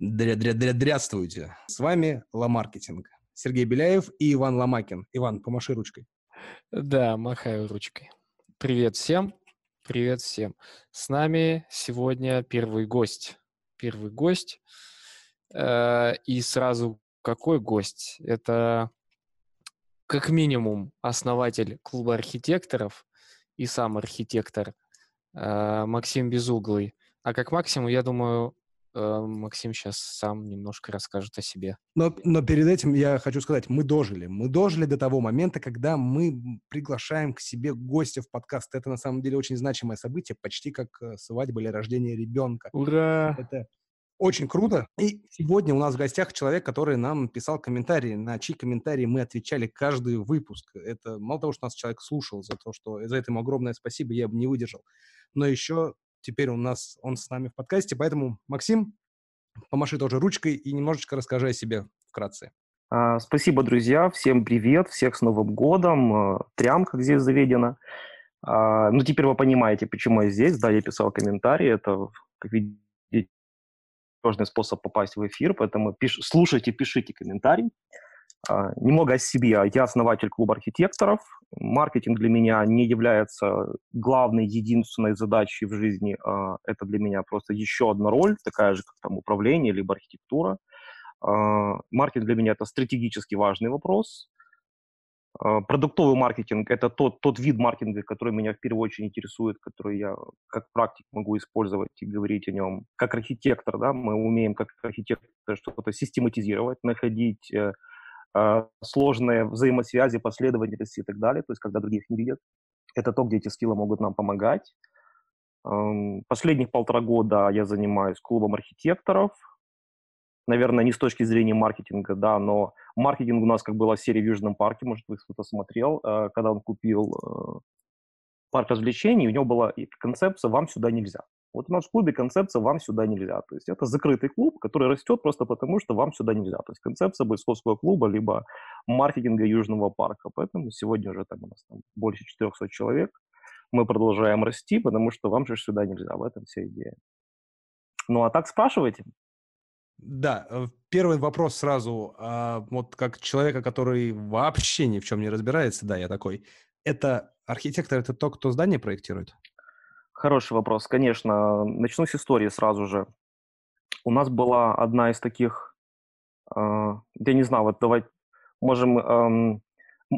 Дря-дря-дря-дряствуйте. С вами Ламаркетинг. Сергей Беляев и Иван Ломакин. Иван, помаши ручкой. Да, махаю ручкой. Привет всем. Привет всем. С нами сегодня первый гость. Первый гость. Э, и сразу какой гость? Это как минимум основатель клуба архитекторов и сам архитектор э, Максим Безуглый. А как максимум, я думаю, Максим сейчас сам немножко расскажет о себе. Но, но перед этим я хочу сказать, мы дожили. Мы дожили до того момента, когда мы приглашаем к себе гостя в подкаст. Это на самом деле очень значимое событие, почти как э, свадьба или рождение ребенка. Ура! Это очень круто. И сегодня у нас в гостях человек, который нам писал комментарии, на чьи комментарии мы отвечали каждый выпуск. Это мало того, что нас человек слушал, за то, что за это ему огромное спасибо, я бы не выдержал. Но еще теперь у нас он с нами в подкасте, поэтому, Максим, помаши тоже ручкой и немножечко расскажи о себе вкратце. А, спасибо, друзья. Всем привет, всех с Новым годом. А, Трям, как здесь заведено. А, ну, теперь вы понимаете, почему я здесь. Да, я писал комментарии. Это, как видите, сложный способ попасть в эфир, поэтому пиш... слушайте, пишите комментарий. А, немного о себе. Я основатель клуба архитекторов. Маркетинг для меня не является главной, единственной задачей в жизни. А, это для меня просто еще одна роль, такая же, как там управление, либо архитектура. А, маркетинг для меня это стратегически важный вопрос. Продуктовый маркетинг – это тот, тот вид маркетинга, который меня в первую очередь интересует, который я как практик могу использовать и говорить о нем. Как архитектор, да, мы умеем как архитектор что-то систематизировать, находить э, сложные взаимосвязи, последовательности и так далее, то есть когда других не видят. Это то, где эти скиллы могут нам помогать. Последних полтора года я занимаюсь клубом архитекторов. Наверное, не с точки зрения маркетинга, да, но маркетинг у нас как была серия в Южном парке, может, вы кто-то смотрел, а, когда он купил э, парк развлечений, у него была концепция «вам сюда нельзя». Вот у нас в клубе концепция «вам сюда нельзя». То есть это закрытый клуб, который растет просто потому, что вам сюда нельзя. То есть концепция бойцовского клуба, либо маркетинга Южного парка. Поэтому сегодня уже там у нас там больше 400 человек. Мы продолжаем расти, потому что вам же сюда нельзя. В этом вся идея. Ну, а так спрашивайте. Да, э, первый вопрос сразу. А, вот как человека, который вообще ни в чем не разбирается, да, я такой. Это архитектор, это тот, кто здание проектирует? Хороший вопрос, конечно. Начну с истории сразу же. У нас была одна из таких, э, я не знаю, вот давай можем... Э,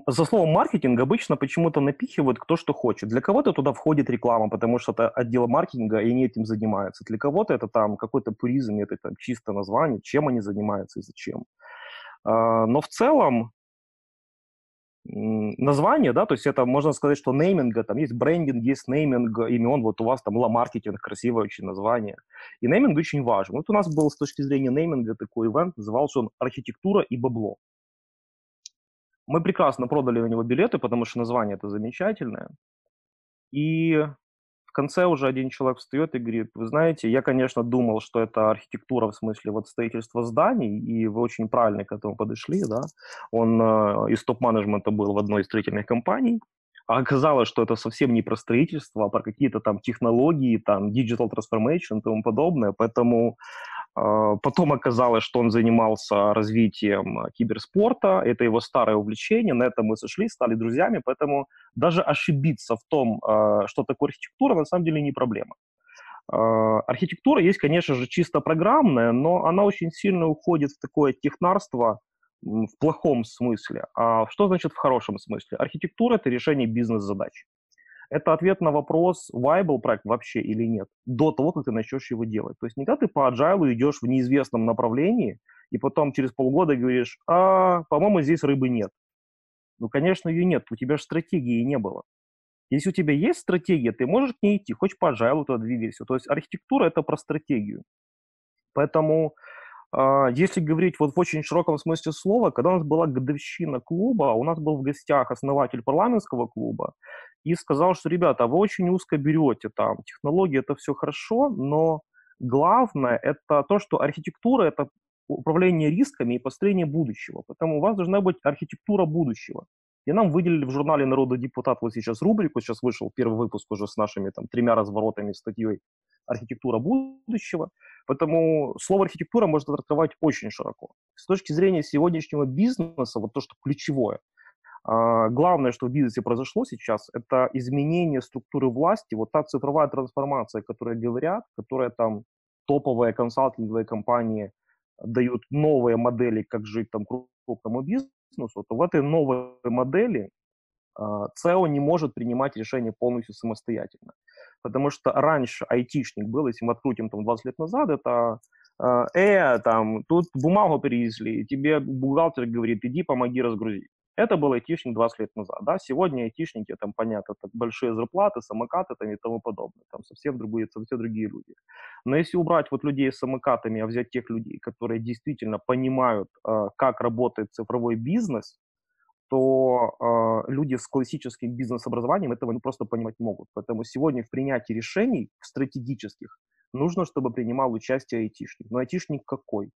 за словом маркетинг обычно почему-то напихивают кто что хочет. Для кого-то туда входит реклама, потому что это отдел маркетинга, и они этим занимаются. Для кого-то это там какой-то пуризм, это там чисто название, чем они занимаются и зачем. Э, но в целом название, да, то есть это можно сказать, что нейминга, там есть брендинг, есть нейминг имен, вот у вас там ла-маркетинг, красивое очень название. И нейминг очень важен. Вот у нас был с точки зрения нейминга такой ивент, назывался он «Архитектура и бабло». Мы прекрасно продали на него билеты, потому что название это замечательное. И в конце уже один человек встает и говорит, вы знаете, я, конечно, думал, что это архитектура в смысле вот строительства зданий, и вы очень правильно к этому подошли, да. Он э, из топ-менеджмента был в одной из строительных компаний, а оказалось, что это совсем не про строительство, а про какие-то там технологии, там digital transformation и тому подобное, поэтому а, потом оказалось, что он занимался развитием а, киберспорта, это его старое увлечение, на этом мы сошли, стали друзьями, поэтому даже ошибиться в том, а, что такое архитектура, на самом деле не проблема. Архитектура есть, конечно же, чисто программная, но она очень сильно уходит в такое технарство в плохом смысле. А что значит в хорошем смысле? Архитектура – это решение бизнес-задач это ответ на вопрос, viable проект вообще или нет, до того, как ты начнешь его делать. То есть не когда ты по agile идешь в неизвестном направлении, и потом через полгода говоришь, а, по-моему, здесь рыбы нет. Ну, конечно, ее нет, у тебя же стратегии не было. Если у тебя есть стратегия, ты можешь к ней идти, хочешь по agile туда двигайся. То есть архитектура – это про стратегию. Поэтому если говорить вот в очень широком смысле слова, когда у нас была годовщина клуба, у нас был в гостях основатель парламентского клуба и сказал, что, ребята, вы очень узко берете там, технологии это все хорошо, но главное это то, что архитектура это управление рисками и построение будущего. Поэтому у вас должна быть архитектура будущего. И нам выделили в журнале «Народный депутат» вот сейчас рубрику, сейчас вышел первый выпуск уже с нашими там тремя разворотами статьей «Архитектура будущего». Поэтому слово архитектура можно раскрывать очень широко. С точки зрения сегодняшнего бизнеса, вот то, что ключевое, а, главное, что в бизнесе произошло сейчас, это изменение структуры власти, вот та цифровая трансформация, о которой говорят, которая там топовые консалтинговые компании дают новые модели, как жить там крупному бизнесу, то в этой новой модели а, не может принимать решения полностью самостоятельно. Потому что раньше айтишник был, если мы открутим там 20 лет назад, это а, э, там, тут бумагу перевезли, тебе бухгалтер говорит, иди помоги разгрузить. Это был айтишник 20 лет назад, да, сегодня айтишники, там, понятно, так, большие зарплаты, самокаты там, и тому подобное, там совсем другие, совсем другие люди. Но если убрать вот людей с самокатами, а взять тех людей, которые действительно понимают, э, как работает цифровой бизнес, то э, люди с классическим бизнес-образованием этого ну, просто понимать могут. Поэтому сегодня в принятии решений стратегических нужно, чтобы принимал участие айтишник. Но айтишник какой?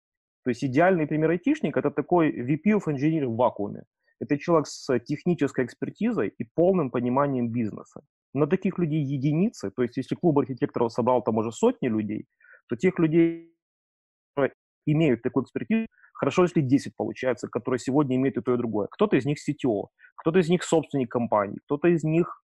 То есть идеальный пример айтишника – это такой VP of Engineering в вакууме. Это человек с технической экспертизой и полным пониманием бизнеса. На таких людей единицы, то есть если клуб архитекторов собрал там уже сотни людей, то тех людей, которые имеют такую экспертизу, Хорошо, если 10 получается, которые сегодня имеют и то, и другое. Кто-то из них CTO, кто-то из них собственник компании, кто-то из них,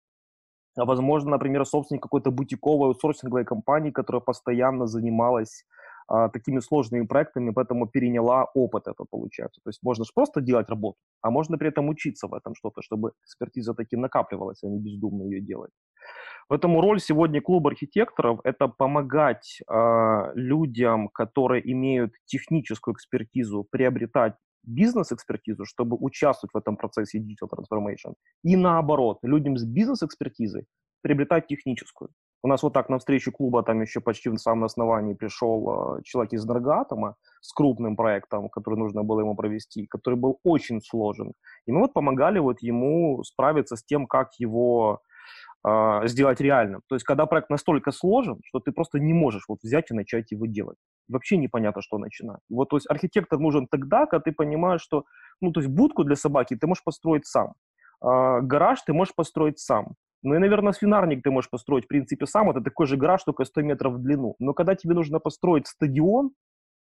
возможно, например, собственник какой-то бутиковой аутсорсинговой компании, которая постоянно занималась а, такими сложными проектами, поэтому переняла опыт это получается. То есть можно же просто делать работу, а можно при этом учиться в этом что-то, чтобы экспертиза таки накапливалась, а не бездумно ее делать. Поэтому роль сегодня клуба архитекторов – это помогать э, людям, которые имеют техническую экспертизу, приобретать бизнес-экспертизу, чтобы участвовать в этом процессе digital transformation. И наоборот, людям с бизнес-экспертизой приобретать техническую. У нас вот так на встречу клуба там еще почти в самом основании пришел э, человек из Энергоатома с крупным проектом, который нужно было ему провести, который был очень сложен. И мы вот помогали вот ему справиться с тем, как его э, сделать реальным. То есть, когда проект настолько сложен, что ты просто не можешь вот взять и начать его делать. Вообще непонятно, что начинать. Вот, то есть, архитектор нужен тогда, когда ты понимаешь, что, ну, то есть, будку для собаки ты можешь построить сам. Э, гараж ты можешь построить сам. Ну и, наверное, свинарник ты можешь построить, в принципе, сам. Это такой же гараж, только 100 метров в длину. Но когда тебе нужно построить стадион,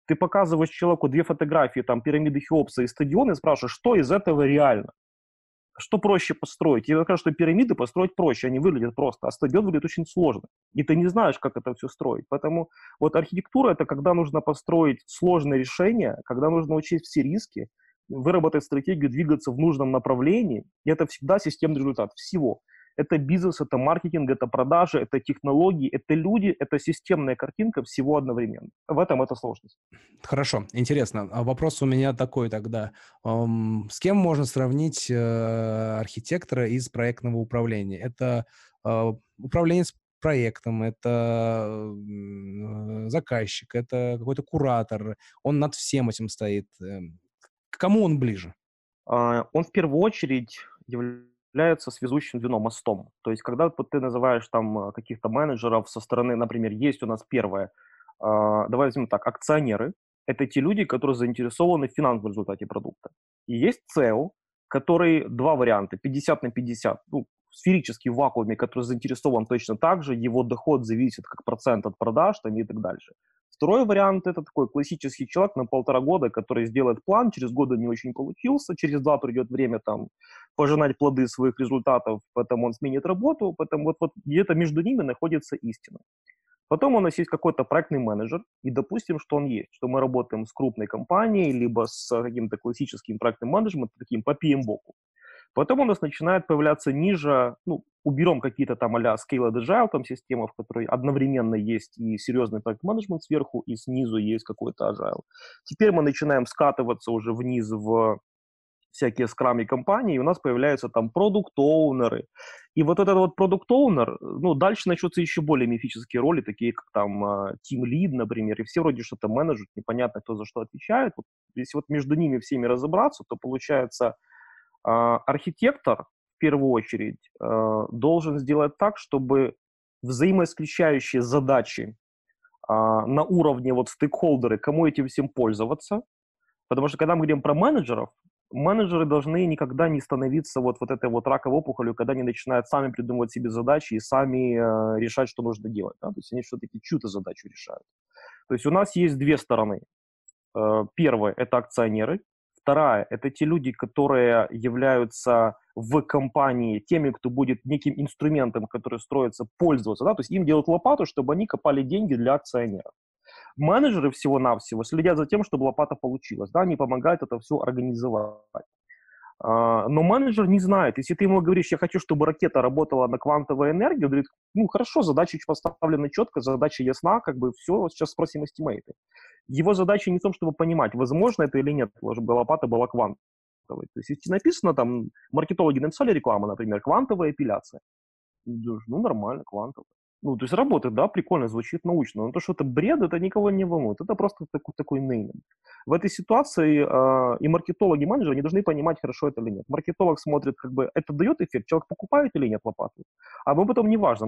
ты показываешь человеку две фотографии, там, пирамиды Хеопса и стадион, и спрашиваешь, что из этого реально что проще построить? Я скажу, что пирамиды построить проще, они выглядят просто, а стадион выглядит очень сложно. И ты не знаешь, как это все строить. Поэтому вот архитектура — это когда нужно построить сложное решение, когда нужно учесть все риски, выработать стратегию, двигаться в нужном направлении, и это всегда системный результат всего. Это бизнес, это маркетинг, это продажи, это технологии, это люди, это системная картинка всего одновременно. В этом это сложность. Хорошо, интересно. А вопрос у меня такой тогда. С кем можно сравнить э, архитектора из проектного управления? Это э, управленец проектом, это заказчик, это какой-то куратор. Он над всем этим стоит. Эм, к кому он ближе? А, он в первую очередь является является связующим звеном, мостом. То есть, когда ты называешь там э, каких-то менеджеров со стороны, например, есть у нас первое, э, давай возьмем так, акционеры, это те люди, которые заинтересованы в финансовом результате продукта. И есть CEO, который два варианта, 50 на 50, ну, сферический в вакууме, который заинтересован точно так же, его доход зависит как процент от продаж там, и так дальше. Второй вариант – это такой классический человек на полтора года, который сделает план, через года не очень получился, через два придет время там пожинать плоды своих результатов, поэтому он сменит работу, поэтому вот, вот где-то между ними находится истина. Потом у нас есть какой-то проектный менеджер, и допустим, что он есть, что мы работаем с крупной компанией, либо с каким-то классическим проектным менеджментом, таким по PM-боку. Потом у нас начинает появляться ниже, ну, уберем какие-то там а-ля Scaled Agile там системы, в которой одновременно есть и серьезный проект менеджмент сверху, и снизу есть какой-то Agile. Теперь мы начинаем скатываться уже вниз в всякие скрами компании, и у нас появляются там продукт-оунеры. И вот этот вот продукт-оунер, ну, дальше начнутся еще более мифические роли, такие как там team lead, например, и все вроде что-то менеджеры, непонятно, кто за что отвечает. Вот, если вот между ними всеми разобраться, то получается а, архитектор, в первую очередь, а, должен сделать так, чтобы взаимоисключающие задачи а, на уровне вот стейкхолдеры, кому этим всем пользоваться, потому что когда мы говорим про менеджеров, менеджеры должны никогда не становиться вот, вот этой вот раковой опухолью, когда они начинают сами придумывать себе задачи и сами э, решать, что нужно делать. Да? То есть они все-таки чью-то задачу решают. То есть у нас есть две стороны. Э, первая – это акционеры. Вторая – это те люди, которые являются в компании теми, кто будет неким инструментом, который строится, пользоваться. Да? То есть им делают лопату, чтобы они копали деньги для акционеров. Менеджеры всего-навсего следят за тем, чтобы лопата получилась, да, они помогают это все организовать. А, но менеджер не знает. Если ты ему говоришь, я хочу, чтобы ракета работала на квантовой энергии, он говорит, ну хорошо, задача поставлена четко, задача ясна, как бы все, сейчас спросим эстимейты. Его задача не в том, чтобы понимать, возможно это или нет, чтобы лопата была квантовой. То есть если написано там, маркетологи написали рекламу, например, квантовая эпиляция. Ну, нормально, квантовая. Ну, то есть работает, да, прикольно, звучит научно, но то, что это бред, это никого не волнует. Это просто такой, такой нейминг. В этой ситуации э, и маркетологи, и менеджеры не должны понимать, хорошо это или нет. Маркетолог смотрит, как бы, это дает эффект, человек покупает или нет лопату. А ему потом не важно,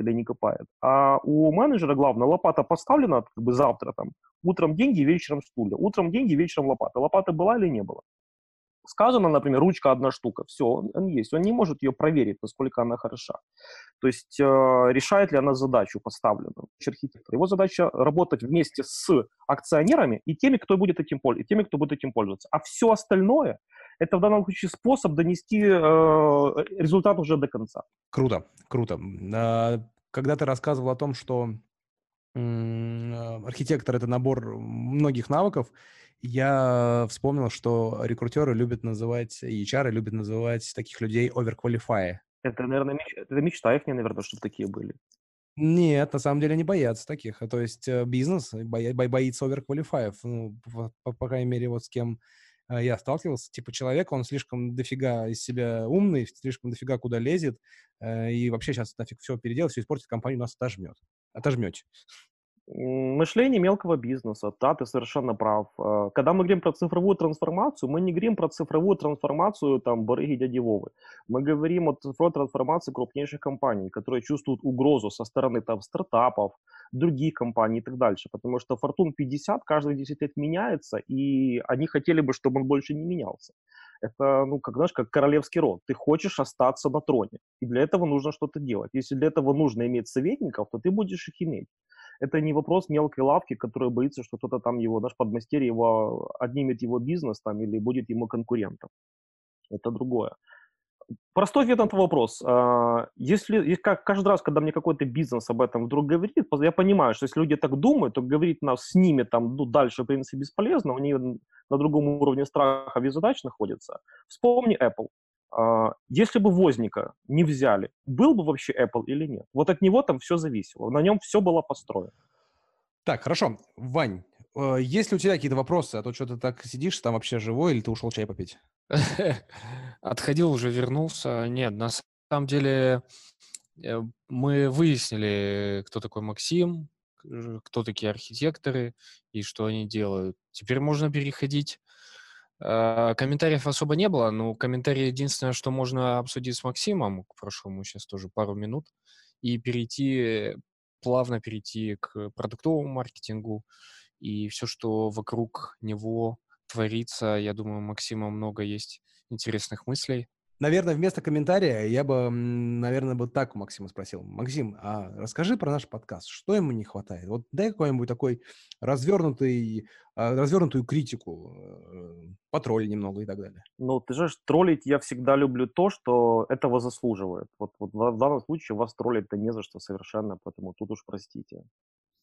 или не копает. А у менеджера главное, лопата поставлена как бы завтра, там, утром деньги, вечером стулья. Утром деньги, вечером лопата. Лопата была или не было? Сказано, например, ручка одна штука, все, он есть. Он не может ее проверить, насколько она хороша. То есть э, решает ли она задачу поставленную архитектор. Его задача работать вместе с акционерами и теми, кто будет этим, и теми, кто будет этим пользоваться. А все остальное это в данном случае способ донести э, результат уже до конца. Круто, круто. А, когда ты рассказывал о том, что архитектор это набор многих навыков, я вспомнил, что рекрутеры любят называть, и HR любят называть таких людей overqualify. Это, наверное, меч... это мечта их, наверное, чтобы такие были. Нет, на самом деле они боятся таких. То есть э, бизнес бо... боится overqualified. Ну, по, по, по крайней мере, вот с кем э, я сталкивался. Типа человек, он слишком дофига из себя умный, слишком дофига куда лезет, э, и вообще сейчас нафиг все переделать, все испортит, компанию нас отожмет. Отожмете. Мышление мелкого бизнеса, да, ты совершенно прав. Э, когда мы говорим про цифровую трансформацию, мы не говорим про цифровую трансформацию там барыги дяди Вовы. Мы говорим о цифровой трансформации крупнейших компаний, которые чувствуют угрозу со стороны там стартапов, других компаний и так дальше. Потому что Fortune 50 каждые 10 лет меняется, и они хотели бы, чтобы он больше не менялся. Это, ну, как, знаешь, как королевский род. Ты хочешь остаться на троне, и для этого нужно что-то делать. Если для этого нужно иметь советников, то ты будешь их иметь это не вопрос мелкой лавки, которая боится, что кто-то там его, наш подмастерье его, отнимет его бизнес там или будет ему конкурентом. Это другое. Простой ответ на этот вопрос. А, если, как каждый раз, когда мне какой-то бизнес об этом вдруг говорит, я понимаю, что если люди так думают, то говорить нас с ними там ну, дальше, в принципе, бесполезно, они на другом уровне страха и задач находятся. Вспомни Apple. А, если бы Возника не взяли, был бы вообще Apple или нет? Вот от него там все зависело. На нем все было построено. Так, хорошо. Вань, есть ли у тебя какие-то вопросы? А то что ты так сидишь, там вообще живой, или ты ушел чай попить? Отходил, уже вернулся. Нет, на самом деле э, мы выяснили, кто такой Максим, кто такие архитекторы и что они делают. Теперь можно переходить Э, комментариев особо не было, но комментарии единственное, что можно обсудить с Максимом, к прошлому сейчас тоже пару минут, и перейти, плавно перейти к продуктовому маркетингу и все, что вокруг него творится. Я думаю, у Максима много есть интересных мыслей. Наверное, вместо комментария я бы, наверное, бы так у Максима спросил. Максим, а расскажи про наш подкаст. Что ему не хватает? Вот дай какой-нибудь такой развернутый, а, развернутую критику, э, потролли немного и так далее. Ну, ты же троллить я всегда люблю то, что этого заслуживает. Вот, вот в данном случае вас троллить-то не за что совершенно, поэтому тут уж простите.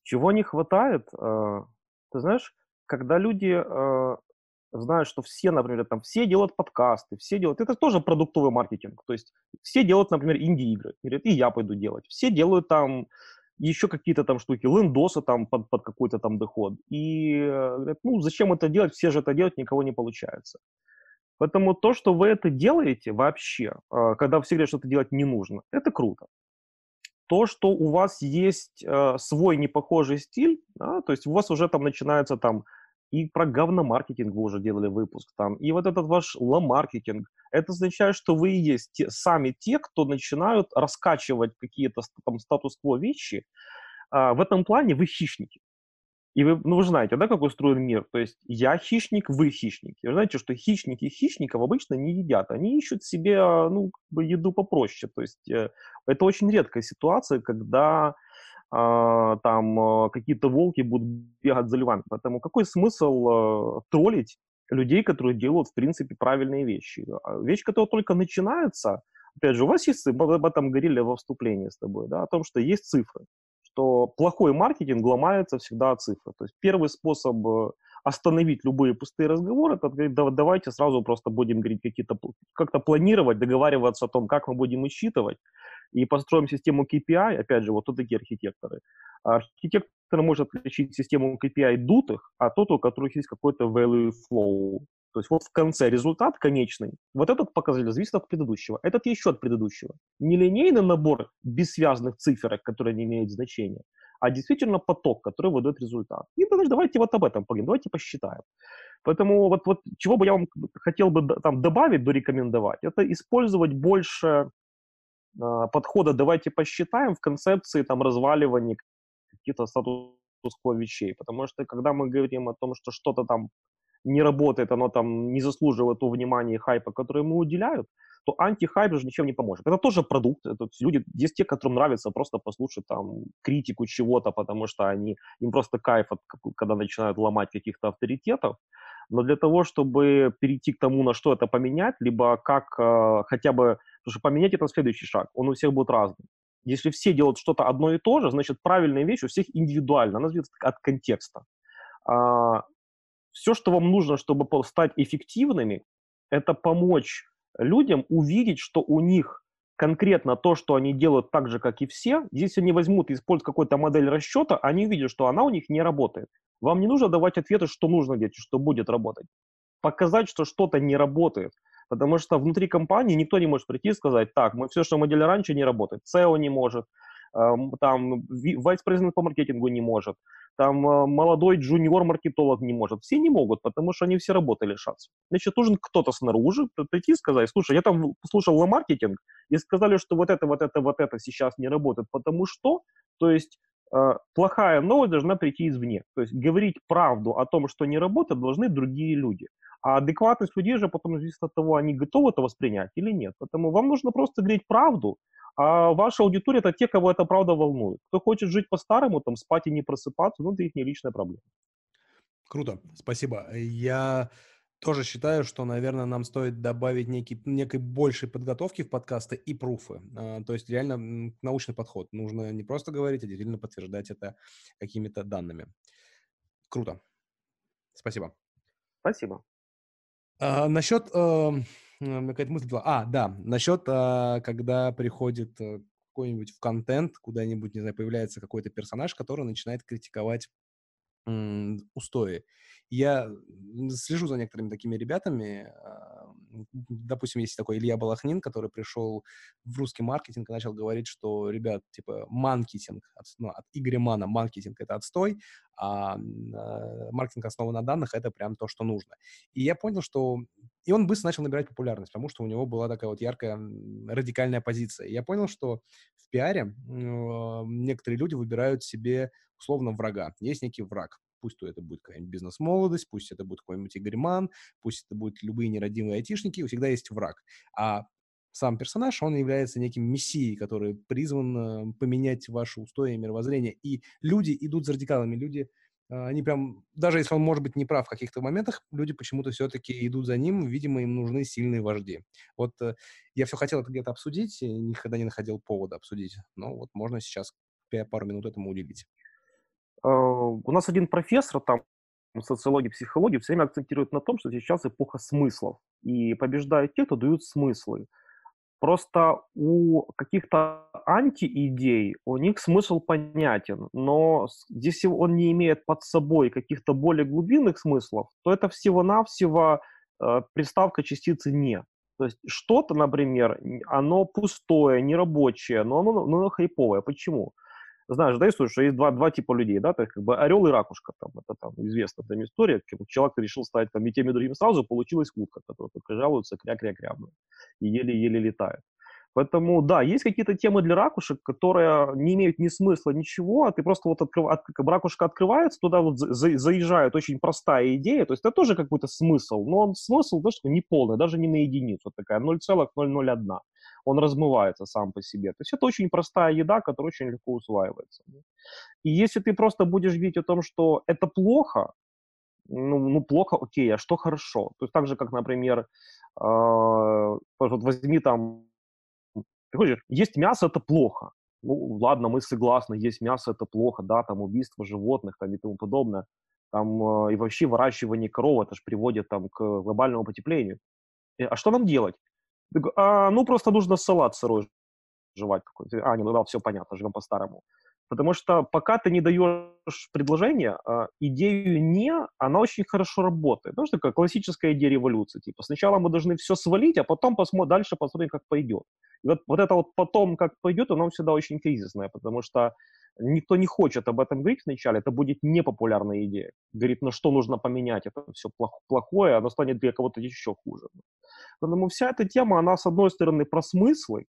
Чего не хватает? Ты знаешь, когда люди э, знают, что все, например, там все делают подкасты, все делают, это тоже продуктовый маркетинг, то есть все делают, например, инди-игры, и я пойду делать, все делают там еще какие-то там штуки, лендосы там под, под какой-то там доход, и э, говорят, ну, зачем это делать, все же это делают, никого не получается. Поэтому то, что вы это делаете вообще, э, когда все говорят, что это делать не нужно, это круто. То, что у вас есть э, свой непохожий стиль, да, то есть у вас уже там начинается там и про говномаркетинг вы уже делали выпуск там, и вот этот ваш ла-маркетинг, это означает, что вы и есть те, сами те, кто начинают раскачивать какие-то там статус-кво вещи, а, в этом плане вы хищники. И вы, ну, вы знаете, да, как устроен мир? То есть я хищник, вы хищники. Вы знаете, что хищники хищников обычно не едят. Они ищут себе, ну, как бы еду попроще. То есть э, это очень редкая ситуация, когда э, там э, какие-то волки будут бегать за львами. Поэтому какой смысл э, троллить людей, которые делают, в принципе, правильные вещи? А вещь, которая только начинается, опять же, у вас есть, мы об этом говорили во вступлении с тобой, да, о том, что есть цифры что плохой маркетинг ломается всегда от цифры. То есть первый способ э, остановить любые пустые разговоры, это говорить, да, давайте сразу просто будем говорить какие-то, как-то планировать, договариваться о том, как мы будем учитывать, и построим систему KPI, опять же, вот тут такие архитекторы. Архитектор может отличить систему KPI дутых от тот, у которых есть какой-то value flow. То есть вот в конце результат конечный. Вот этот показатель зависит от предыдущего. Этот еще от предыдущего. Не линейный набор бессвязных циферок, которые не имеют значения, а действительно поток, который выдает результат. И значит, давайте вот об этом поговорим, давайте посчитаем. Поэтому вот, вот чего бы я вам хотел бы там добавить, дорекомендовать, это использовать больше э, подхода «давайте посчитаем» в концепции там разваливания каких-то статус-кво вещей. Потому что когда мы говорим о том, что что-то там не работает, оно там не заслуживает того внимания и хайпа, который ему уделяют, то антихайп же ничем не поможет. Это тоже продукт. Это люди, есть те, которым нравится просто послушать там критику чего-то, потому что они, им просто кайф, от, когда начинают ломать каких-то авторитетов. Но для того, чтобы перейти к тому, на что это поменять, либо как э, хотя бы... Потому что поменять это следующий шаг. Он у всех будет разный. Если все делают что-то одно и то же, значит, правильная вещь у всех индивидуально. Она зависит от контекста. А, все, что вам нужно, чтобы стать эффективными, это помочь людям увидеть, что у них конкретно то, что они делают так же, как и все, если они возьмут и используют какую-то модель расчета, они увидят, что она у них не работает. Вам не нужно давать ответы, что нужно делать, что будет работать. Показать, что что-то не работает. Потому что внутри компании никто не может прийти и сказать, так, мы все, что мы делали раньше, не работает. SEO не может, там, vice-president по маркетингу не может, там э, молодой джуниор-маркетолог не может. Все не могут, потому что они все работы лишатся. Значит, нужен кто-то снаружи прийти и сказать, слушай, я там слушал маркетинг и сказали, что вот это, вот это, вот это сейчас не работает, потому что, то есть э, плохая новость должна прийти извне. То есть говорить правду о том, что не работает, должны другие люди. А адекватность людей же потом зависит от того, они готовы это воспринять или нет. Поэтому вам нужно просто говорить правду, а ваша аудитория – это те, кого эта правда волнует. Кто хочет жить по-старому, там, спать и не просыпаться, ну, это их не личная проблема. Круто, спасибо. Я тоже считаю, что, наверное, нам стоит добавить некий, некой большей подготовки в подкасты и пруфы. А, то есть реально научный подход. Нужно не просто говорить, а действительно подтверждать это какими-то данными. Круто. Спасибо. Спасибо. А, насчет э, какая-то мысль была. А, да, насчет, а, когда приходит э, какой-нибудь в контент, куда-нибудь, не знаю, появляется какой-то персонаж, который начинает критиковать устои. Я слежу за некоторыми такими ребятами. А, допустим, есть такой Илья Балахнин, который пришел в русский маркетинг и начал говорить, что, ребят, типа, маркетинг, ну, от Игоря Мана маркетинг — это отстой, а, а маркетинг основан на данных — это прям то, что нужно. И я понял, что... И он быстро начал набирать популярность, потому что у него была такая вот яркая радикальная позиция. И я понял, что в пиаре некоторые люди выбирают себе условно врага. Есть некий враг. Пусть то это будет какая-нибудь бизнес-молодость, пусть это будет какой-нибудь Игорь Ман, пусть это будут любые нерадивые айтишники, всегда есть враг. А сам персонаж, он является неким мессией, который призван э, поменять ваши устои и мировоззрение. И люди идут за радикалами, люди, э, они прям, даже если он может быть неправ в каких-то моментах, люди почему-то все-таки идут за ним, видимо, им нужны сильные вожди. Вот э, я все хотел это где-то обсудить, никогда не находил повода обсудить, но вот можно сейчас пару минут этому уделить. Э, у нас один профессор там социологии, психологии все время акцентирует на том, что сейчас эпоха смыслов. И побеждают те, кто дают смыслы. Просто у каких-то антиидей у них смысл понятен, но если он не имеет под собой каких-то более глубинных смыслов, то это всего-навсего э, приставка частицы «не». То есть что-то, например, оно пустое, нерабочее, но оно, но оно хайповое. Почему? Знаешь, да, историю, что есть два, два типа людей, да, то есть как бы орел и ракушка, там, это там известная там история, как человек решил стать там и тем, и другим сразу, получилась утка, которая только жалуется, кря-кря-кря, и еле-еле летает. Поэтому, да, есть какие-то темы для ракушек, которые не имеют ни смысла, ничего, а ты просто вот открыв... от... ракушка открывается, туда вот за... заезжает очень простая идея, то есть это тоже какой-то смысл, но он смысл, что не полный, даже не на единицу, вот такая 0,001. Он размывается сам по себе. То есть это очень простая еда, которая очень легко усваивается. И если ты просто будешь видеть о том, что это плохо, ну, ну плохо, окей, а что хорошо? То есть так же, как, например, э, вот возьми там хочешь, есть мясо – это плохо. Ну, ладно, мы согласны, есть мясо – это плохо, да, там убийство животных там, и тому подобное. Там, э, и вообще выращивание коров, это же приводит там, к глобальному потеплению. И, а что нам делать? А, ну, просто нужно салат сырой жевать какой-то. А, не, ну да, все понятно, живем по-старому. Потому что пока ты не даешь предложение, а, идею «не», она очень хорошо работает. Потому что такая классическая идея революции. Типа сначала мы должны все свалить, а потом посмотрим, дальше посмотрим, как пойдет. И вот, вот это вот потом, как пойдет, оно всегда очень кризисное, потому что никто не хочет об этом говорить вначале, это будет непопулярная идея. Говорит, ну что нужно поменять, это все плохое, оно станет для кого-то еще хуже. Поэтому вся эта тема, она, с одной стороны, про смыслы,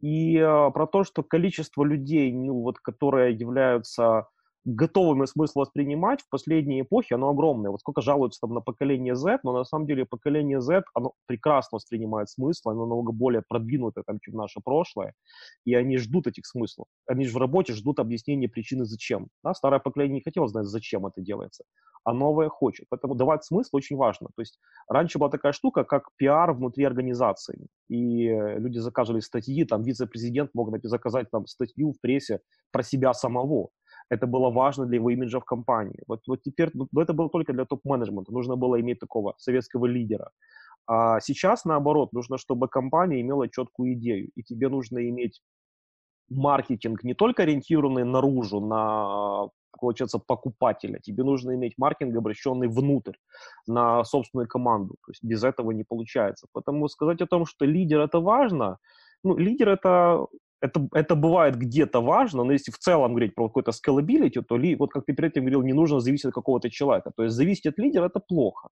и э, про то, что количество людей, ну, вот, которые являются готовыми смысл воспринимать в последние эпохи, оно огромное. Вот сколько жалуются там на поколение Z, но на самом деле поколение Z, оно прекрасно воспринимает смысл, оно намного более продвинутое, там, чем наше прошлое, и они ждут этих смыслов. Они же в работе ждут объяснения причины зачем. Да? Старое поколение не хотело знать, зачем это делается, а новое хочет. Поэтому давать смысл очень важно. То есть раньше была такая штука, как пиар внутри организации, и люди заказывали статьи, там вице-президент мог заказать там статью в прессе про себя самого это было важно для его имиджа в компании. Вот, вот теперь вот это было только для топ-менеджмента, нужно было иметь такого советского лидера. А сейчас, наоборот, нужно, чтобы компания имела четкую идею, и тебе нужно иметь маркетинг не только ориентированный наружу, на, получается, покупателя. Тебе нужно иметь маркетинг, обращенный внутрь, на собственную команду. То есть без этого не получается. Поэтому сказать о том, что лидер это важно, ну, лидер это это, это бывает где-то важно, но если в целом говорить про какой-то scalability, то ли, вот как ты перед этим говорил, не нужно зависеть от какого-то человека. То есть зависеть от лидера – это плохо.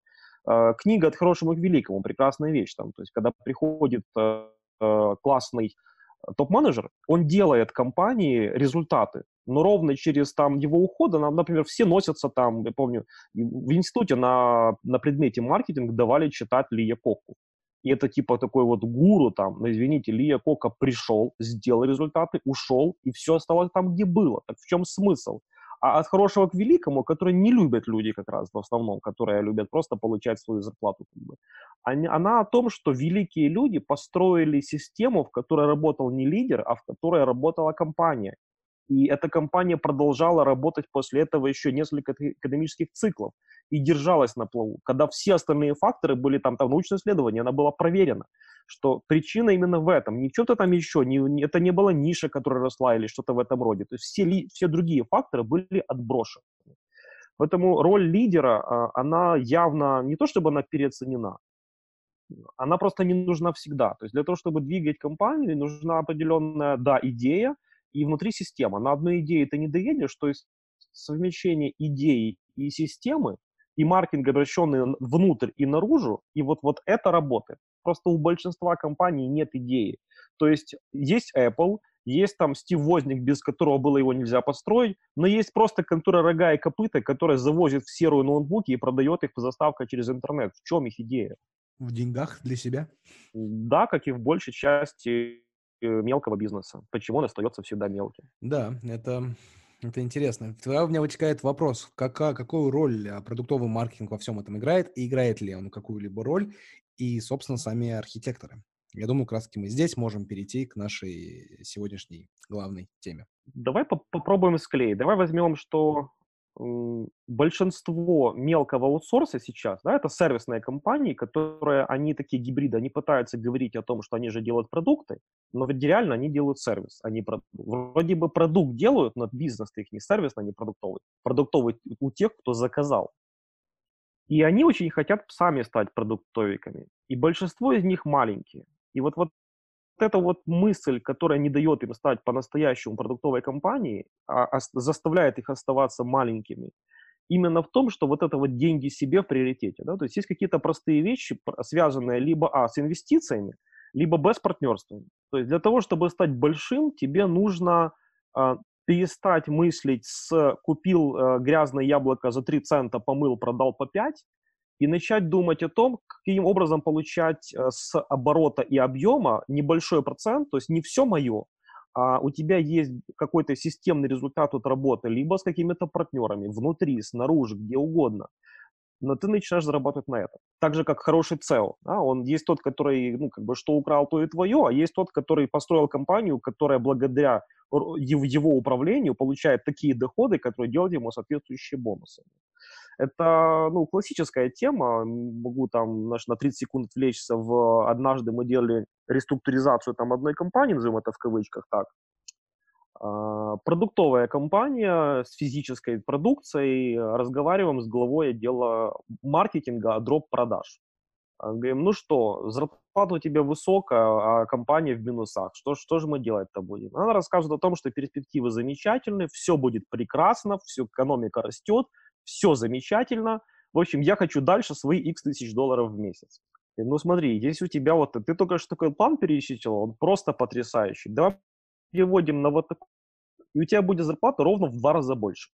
Э, книга «От хорошего к великому» – прекрасная вещь. Там, то есть когда приходит э, э, классный топ-менеджер, он делает компании результаты, но ровно через там его ухода, например, все носятся там, я помню, в институте на, на предмете маркетинг давали читать Лия Коху и это типа такой вот гуру там, ну извините, Лия Кока пришел, сделал результаты, ушел, и все осталось там, где было. Так в чем смысл? А от хорошего к великому, которые не любят люди как раз в основном, которые любят просто получать свою зарплату. Как бы. Они, она о том, что великие люди построили систему, в которой работал не лидер, а в которой работала компания. И эта компания продолжала работать после этого еще несколько экономических циклов и держалась на плаву. Когда все остальные факторы были там, там научное исследование, она была проверена, что причина именно в этом, не что-то там еще, не, это не была ниша, которая росла или что-то в этом роде. То есть все, ли, все другие факторы были отброшены. Поэтому роль лидера, а, она явно не то, чтобы она переоценена, она просто не нужна всегда. То есть для того, чтобы двигать компанию, нужна определенная, да, идея, и внутри система. На одной идее ты не доедешь, то есть совмещение идеи и системы, и маркетинг, обращенный внутрь и наружу, и вот, вот это работает. Просто у большинства компаний нет идеи. То есть есть Apple, есть там Стив Возник, без которого было его нельзя построить, но есть просто контора рога и копыта, которая завозит в серую ноутбуки и продает их по заставке через интернет. В чем их идея? В деньгах для себя? Да, как и в большей части мелкого бизнеса. Почему он остается всегда мелким? Да, это, это интересно. Тогда у меня вытекает вопрос, какая, какую роль а, продуктовый маркетинг во всем этом играет, и играет ли он какую-либо роль, и, собственно, сами архитекторы. Я думаю, как раз мы здесь можем перейти к нашей сегодняшней главной теме. Давай по попробуем склеить. Давай возьмем, что большинство мелкого аутсорса сейчас, да, это сервисные компании, которые, они такие гибриды, они пытаются говорить о том, что они же делают продукты, но реально они делают сервис, они вроде бы продукт делают, но бизнес их не сервисный, не продуктовый. Продуктовый у тех, кто заказал. И они очень хотят сами стать продуктовиками. И большинство из них маленькие. И вот, вот эта вот мысль, которая не дает им стать по-настоящему продуктовой компанией, а, а заставляет их оставаться маленькими, именно в том, что вот это вот деньги себе в приоритете. Да? То есть есть какие-то простые вещи, связанные либо а, с инвестициями, либо без партнерства. То есть для того, чтобы стать большим, тебе нужно э, перестать мыслить с «купил э, грязное яблоко за 3 цента, помыл, продал по 5», и начать думать о том, каким образом получать э, с оборота и объема небольшой процент, то есть не все мое, а у тебя есть какой-то системный результат от работы, либо с какими-то партнерами, внутри, снаружи, где угодно, но ты начинаешь зарабатывать на этом. Так же, как хороший SEO. Да? Он есть тот, который, ну, как бы, что украл, то и твое, а есть тот, который построил компанию, которая благодаря его управлению получает такие доходы, которые делают ему соответствующие бонусы. Это, ну, классическая тема. Могу там наш, на 30 секунд отвлечься в... Однажды мы делали реструктуризацию там одной компании, назовем это в кавычках так. А, продуктовая компания с физической продукцией. Разговариваем с главой отдела маркетинга о дроп продаж. А, говорим, ну что, зарплата у тебя высокая, а компания в минусах. Что, что же мы делать-то будем? Она рассказывает о том, что перспективы замечательные, все будет прекрасно, все, экономика растет, все замечательно. В общем, я хочу дальше свои x тысяч долларов в месяц. Ну смотри, здесь у тебя вот, ты только что такой план перечислил, он просто потрясающий. Давай переводим на вот такой, и у тебя будет зарплата ровно в два раза больше.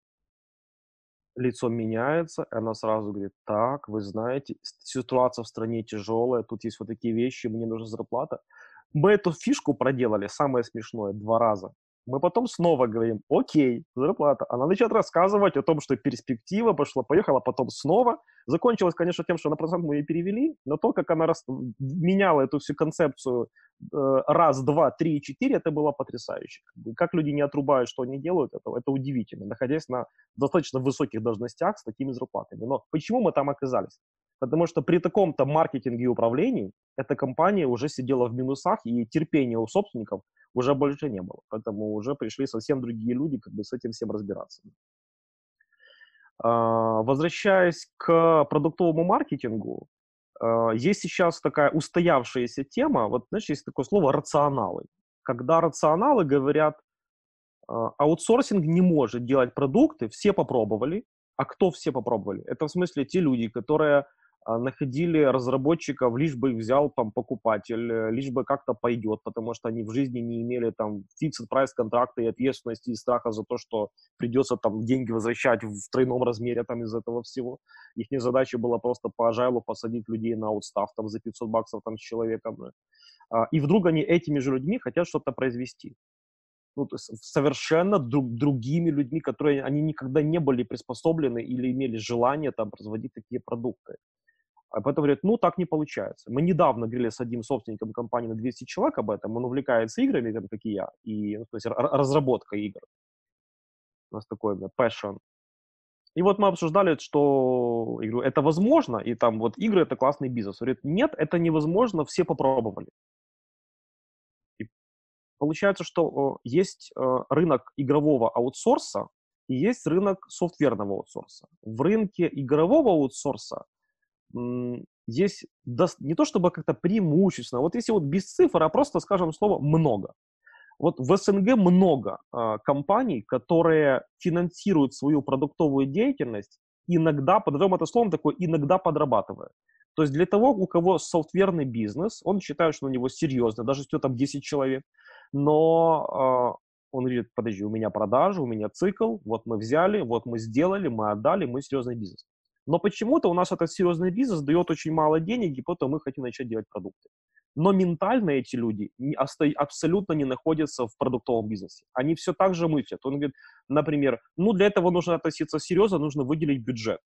Лицо меняется, и она сразу говорит, так, вы знаете, ситуация в стране тяжелая, тут есть вот такие вещи, мне нужна зарплата. Мы эту фишку проделали, самое смешное, два раза. Мы потом снова говорим, окей, зарплата. Она начинает рассказывать о том, что перспектива пошла, поехала, потом снова. Закончилось, конечно, тем, что на процент мы ее перевели, но то, как она рас... меняла эту всю концепцию э, раз, два, три, четыре, это было потрясающе. Как люди не отрубают, что они делают, это, это удивительно, находясь на достаточно высоких должностях с такими зарплатами. Но почему мы там оказались? Потому что при таком-то маркетинге и управлении эта компания уже сидела в минусах, и терпения у собственников уже больше не было. Поэтому уже пришли совсем другие люди, как бы с этим всем разбираться. А, возвращаясь к продуктовому маркетингу, а, есть сейчас такая устоявшаяся тема, вот, знаешь, есть такое слово «рационалы». Когда рационалы говорят, а, аутсорсинг не может делать продукты, все попробовали, а кто все попробовали? Это в смысле те люди, которые находили разработчиков, лишь бы их взял там покупатель, э, лишь бы как-то пойдет, потому что они в жизни не имели там fixed прайс контракта и ответственности и страха за то, что придется там деньги возвращать в тройном размере там из этого всего. Их задача была просто по agile посадить людей на аутстав там за 500 баксов там с человеком. А, и вдруг они этими же людьми хотят что-то произвести ну, совершенно друг, другими людьми, которые они никогда не были приспособлены или имели желание там производить такие продукты. А поэтому говорят, ну, так не получается. Мы недавно говорили с одним собственником компании на 200 человек об этом, он увлекается играми, там, как и я, и, ну, то есть разработка игр. У нас такой да, passion. И вот мы обсуждали, что я говорю, это возможно, и там вот игры это классный бизнес. Он говорит, нет, это невозможно, все попробовали. И получается, что есть э, рынок игрового аутсорса и есть рынок софтверного аутсорса. В рынке игрового аутсорса есть не то чтобы как-то преимущественно, вот если вот без цифр, а просто, скажем, слово «много». Вот в СНГ много э, компаний, которые финансируют свою продуктовую деятельность, иногда, подозреваем это словом такое, иногда подрабатывая. То есть для того, у кого софтверный бизнес, он считает, что у него серьезно, даже если там 10 человек, но э, он говорит, подожди, у меня продажи, у меня цикл, вот мы взяли, вот мы сделали, мы отдали, мы серьезный бизнес. Но почему-то у нас этот серьезный бизнес дает очень мало денег, и потом мы хотим начать делать продукты. Но ментально эти люди абсолютно не находятся в продуктовом бизнесе. Они все так же мыслят. Он говорит, например, ну для этого нужно относиться серьезно, нужно выделить бюджет.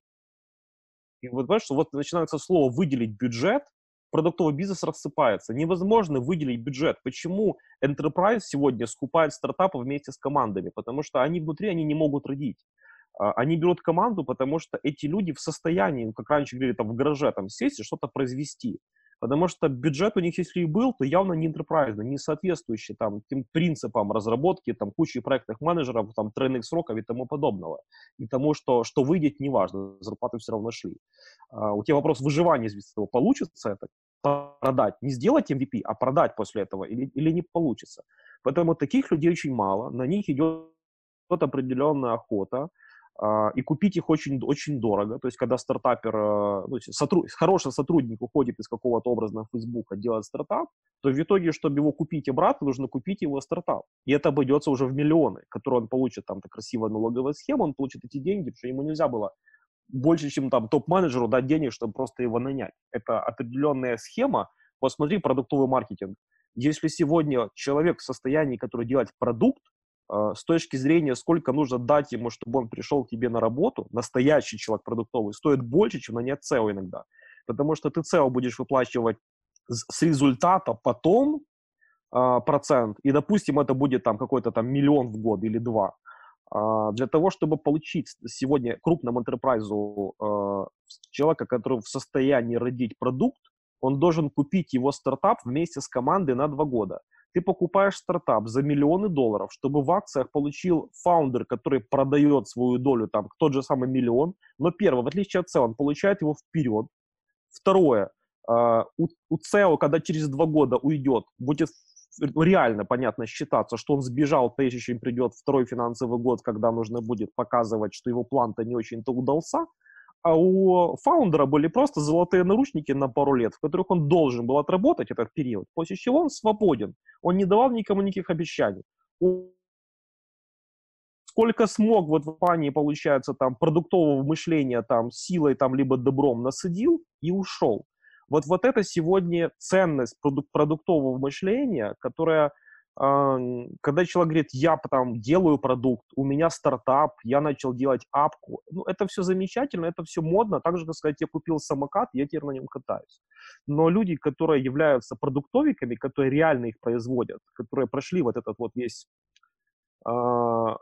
И вот понимаешь, что вот начинается слово «выделить бюджет», продуктовый бизнес рассыпается. Невозможно выделить бюджет. Почему Enterprise сегодня скупает стартапы вместе с командами? Потому что они внутри, они не могут родить. А, они берут команду, потому что эти люди в состоянии, как раньше говорили, там в гараже там сесть и что-то произвести. Потому что бюджет у них, если и был, то явно не enterprise, не соответствующий там тем принципам разработки, там кучи проектных менеджеров, там тройных сроков и тому подобного. И тому, что, что выйдет, неважно, зарплаты все равно шли. А, у тебя вопрос выживания, из того, получится это продать, не сделать MVP, а продать после этого или, или не получится. Поэтому таких людей очень мало, на них идет определенная охота, и купить их очень, очень дорого. То есть, когда стартапер, э, ну, сотруд, хороший сотрудник уходит из какого-то образа Фейсбука, делает стартап, то в итоге, чтобы его купить обратно, нужно купить его стартап. И это обойдется уже в миллионы, которые он получит, там, так красивая налоговая схема, он получит эти деньги, потому что ему нельзя было больше, чем там топ-менеджеру дать денег, чтобы просто его нанять. Это определенная схема. Посмотри продуктовый маркетинг. Если сегодня человек в состоянии, который делает продукт, с точки зрения, сколько нужно дать ему, чтобы он пришел к тебе на работу, настоящий человек продуктовый, стоит больше, чем нанять SEO иногда. Потому что ты SEO будешь выплачивать с результата потом э, процент, и, допустим, это будет там какой-то там миллион в год или два. А, для того, чтобы получить сегодня крупному э, человека, который в состоянии родить продукт, он должен купить его стартап вместе с командой на два года. Ты покупаешь стартап за миллионы долларов, чтобы в акциях получил фаундер, который продает свою долю, там, тот же самый миллион. Но первое, в отличие от SEO, он получает его вперед. Второе, э, у, у когда через два года уйдет, будет реально, понятно, считаться, что он сбежал, прежде чем придет второй финансовый год, когда нужно будет показывать, что его план-то не очень-то удался, а у фаундера были просто золотые наручники на пару лет, в которых он должен был отработать этот период, после чего он свободен. Он не давал никому никаких обещаний. Сколько смог вот в компании, получается, там, продуктового мышления, там, силой, там, либо добром насадил и ушел. Вот, вот это сегодня ценность продук- продуктового мышления, которая когда человек говорит, я там делаю продукт, у меня стартап, я начал делать апку, ну, это все замечательно, это все модно, так же, как сказать, я купил самокат, я теперь на нем катаюсь. Но люди, которые являются продуктовиками, которые реально их производят, которые прошли вот этот вот весь э,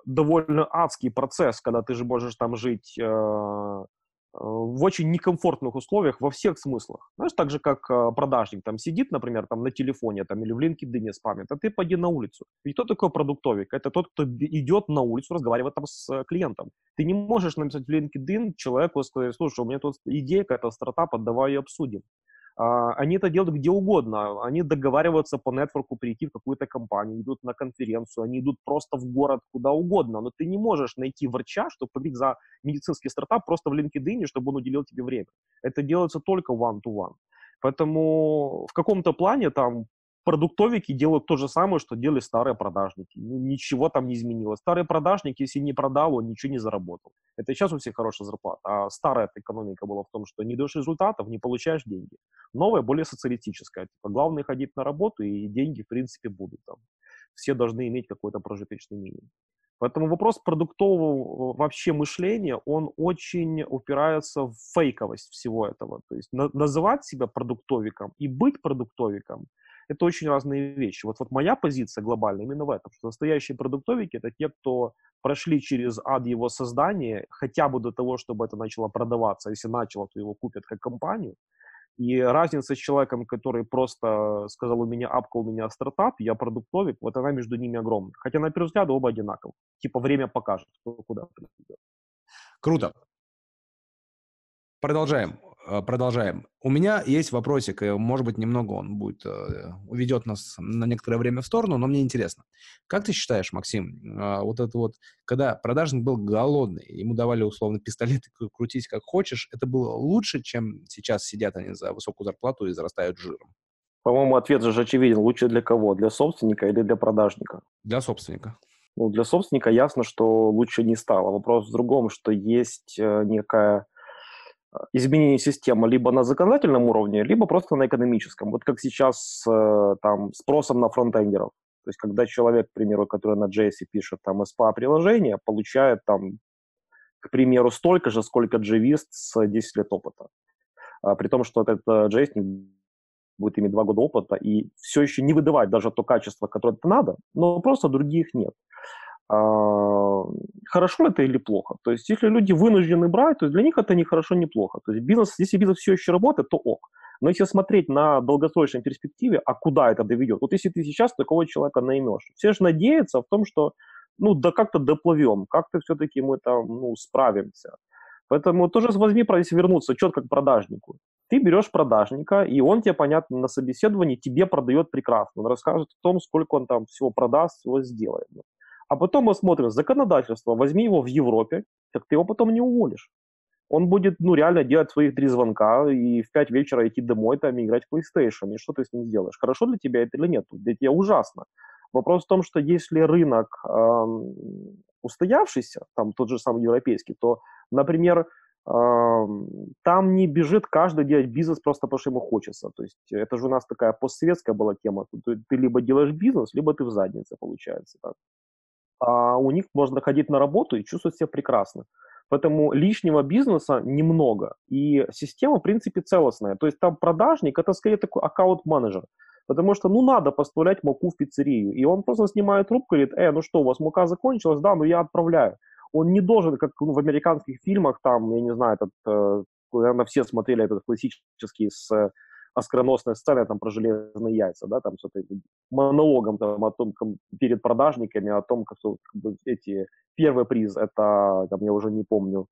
довольно адский процесс, когда ты же можешь там жить э, в очень некомфортных условиях во всех смыслах. Знаешь, так же, как э, продажник там сидит, например, там на телефоне там, или в LinkedIn спамит, а ты пойди на улицу. И кто такой продуктовик? Это тот, кто идет на улицу, разговаривает там с э, клиентом. Ты не можешь написать в LinkedIn человеку сказать, слушай, у меня тут идея какая-то стартапа, давай ее обсудим. А, они это делают где угодно. Они договариваются по нетворку прийти в какую-то компанию, идут на конференцию, они идут просто в город куда угодно. Но ты не можешь найти врача, чтобы побить за медицинский стартап просто в LinkedIn, чтобы он уделил тебе время. Это делается только one-to-one. Поэтому в каком-то плане там продуктовики делают то же самое, что делали старые продажники. Ну, ничего там не изменилось. Старый продажник, если не продал, он ничего не заработал. Это сейчас у всех хорошая зарплата. А старая экономика была в том, что не даешь результатов, не получаешь деньги. Новая более социалистическая. Типа, главное ходить на работу, и деньги, в принципе, будут там. Все должны иметь какой-то прожиточный минимум. Поэтому вопрос продуктового вообще мышления, он очень упирается в фейковость всего этого. То есть на, называть себя продуктовиком и быть продуктовиком – это очень разные вещи. Вот, вот моя позиция глобальная именно в этом, что настоящие продуктовики — это те, кто прошли через ад его создания, хотя бы до того, чтобы это начало продаваться. Если начало, то его купят как компанию. И разница с человеком, который просто сказал, у меня апка, у меня стартап, я продуктовик, вот она между ними огромная. Хотя, на первый взгляд, оба одинаковы. Типа время покажет, кто куда придет. Круто. Продолжаем. Э, продолжаем. У меня есть вопросик, и, может быть, немного он будет, э, уведет нас на некоторое время в сторону, но мне интересно. Как ты считаешь, Максим, э, вот это вот, когда продажник был голодный, ему давали условно пистолет крутить как хочешь, это было лучше, чем сейчас сидят они за высокую зарплату и зарастают жиром? По-моему, ответ же очевиден. Лучше для кого? Для собственника или для продажника? Для собственника. Ну, для собственника ясно, что лучше не стало. Вопрос в другом, что есть некая изменение системы либо на законодательном уровне, либо просто на экономическом. Вот как сейчас э, там, спросом на фронтендеров. То есть когда человек, к примеру, который на JS пишет там SPA-приложение, получает там, к примеру, столько же, сколько JVist с 10 лет опыта. А, при том, что этот JS будет иметь два года опыта и все еще не выдавать даже то качество, которое надо, но просто других нет. А, хорошо это или плохо. То есть, если люди вынуждены брать, то для них это не хорошо, не плохо. То есть, бизнес, если бизнес все еще работает, то ок. Но если смотреть на долгосрочной перспективе, а куда это доведет? Вот если ты сейчас такого человека наймешь, все же надеются в том, что ну, да как-то доплывем, как-то все-таки мы там, ну, справимся. Поэтому тоже возьми, если вернуться четко к продажнику. Ты берешь продажника, и он тебе, понятно, на собеседовании тебе продает прекрасно. Он рассказывает о том, сколько он там всего продаст, всего сделает. А потом мы смотрим законодательство, возьми его в Европе, так ты его потом не уволишь. Он будет, ну, реально делать своих три звонка и в пять вечера идти домой там и играть в PlayStation. И что ты с ним сделаешь? Хорошо для тебя это или нет? Для тебя ужасно. Вопрос в том, что если рынок э, устоявшийся, там тот же самый европейский, то, например, э, там не бежит каждый делать бизнес просто потому, что ему хочется. То есть это же у нас такая постсоветская была тема. Ты, ты либо делаешь бизнес, либо ты в заднице, получается. Так а у них можно ходить на работу и чувствовать себя прекрасно. Поэтому лишнего бизнеса немного. И система, в принципе, целостная. То есть там продажник – это скорее такой аккаунт-менеджер. Потому что, ну, надо поставлять муку в пиццерию. И он просто снимает трубку и говорит, э, ну что, у вас мука закончилась? Да, ну я отправляю. Он не должен, как ну, в американских фильмах, там, я не знаю, этот, э, наверное, все смотрели этот классический с оскароносная сцена там про железные яйца, да, там с этой монологом там, о том, как, перед продажниками, о том, как, как бы, эти, первый приз, это, там, я уже не помню,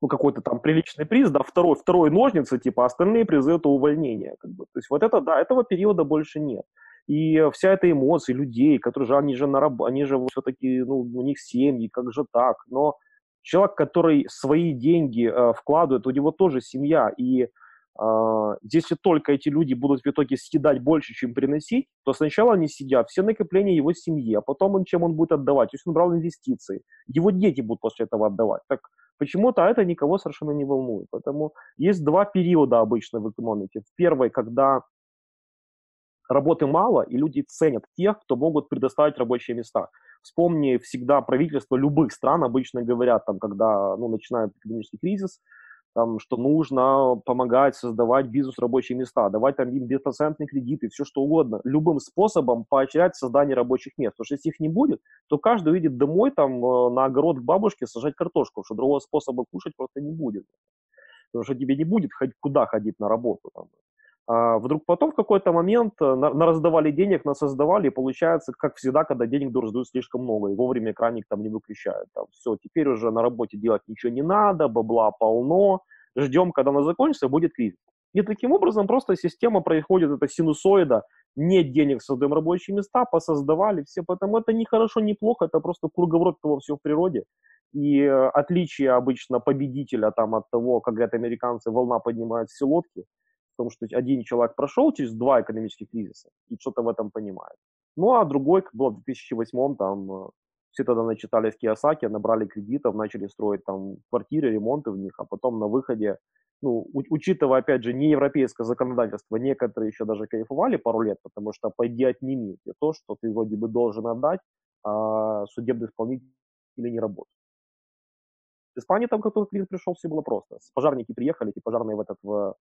ну, какой-то там приличный приз, да, второй, второй ножницы, типа, остальные призы это увольнение, как бы. То есть вот это, да, этого периода больше нет. И вся эта эмоция людей, которые же, они же на раб, они же все-таки, ну, у них семьи, как же так, но человек, который свои деньги э, вкладывает, у него тоже семья, и если только эти люди будут в итоге съедать больше, чем приносить, то сначала они сидят, все накопления его семьи, а потом он чем он будет отдавать? То есть он брал инвестиции. Его дети будут после этого отдавать. Так почему-то это никого совершенно не волнует. Поэтому есть два периода обычно в экономике. Первый, когда работы мало, и люди ценят тех, кто могут предоставить рабочие места. Вспомни всегда правительство любых стран обычно говорят, там, когда ну, начинает экономический кризис, там, что нужно помогать создавать бизнес-рабочие места, давать там им беспроцентные кредиты, все что угодно, любым способом поощрять создание рабочих мест. Потому что если их не будет, то каждый уйдет домой там э, на огород к бабушке сажать картошку, что другого способа кушать просто не будет. Потому что тебе не будет хоть куда ходить на работу. Там. А вдруг потом в какой-то момент э, на, на раздавали денег, на создавали, и получается, как всегда, когда денег раздают слишком много, и вовремя краник там не выключают. Там, все, теперь уже на работе делать ничего не надо, бабла полно, ждем, когда она закончится, будет кризис. И таким образом просто система происходит, это синусоида, нет денег, создаем рабочие места, посоздавали все, поэтому это не хорошо, не плохо, это просто круговорот того всего в природе. И э, отличие обычно победителя там от того, как говорят американцы, волна поднимает все лодки, потому что один человек прошел через два экономических кризиса и что-то в этом понимает. Ну, а другой, как было в 2008 там э, все тогда начитались Киосаки, набрали кредитов, начали строить там квартиры, ремонты в них, а потом на выходе, ну, учитывая, опять же, не европейское законодательство, некоторые еще даже кайфовали пару лет, потому что пойди отними то, что ты вроде бы должен отдать, а судебный исполнитель не работает. В Испании там, только кризис пришел, все было просто. Пожарники приехали, эти пожарные в этот в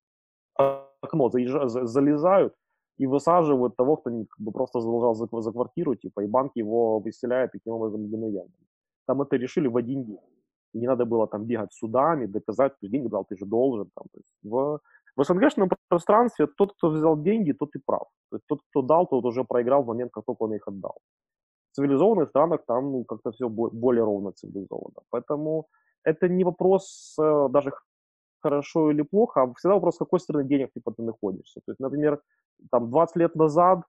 окно заезжают, залезают и высаживают того, кто как бы просто задолжал за, за квартиру, типа, и банк его выселяет таким образом мгновенно. Там это решили в один день. Не надо было там бегать судами, доказать, что деньги брал, ты же должен. Там, то есть в, в СНГшном пространстве тот, кто взял деньги, тот и прав. То есть тот, кто дал, тот уже проиграл в момент, как только он их отдал. В цивилизованных странах там ну, как-то все более ровно цивилизовано. Поэтому это не вопрос э, даже хорошо или плохо, а всегда вопрос, с какой стороны денег типа, ты находишься. То есть, например, там 20 лет назад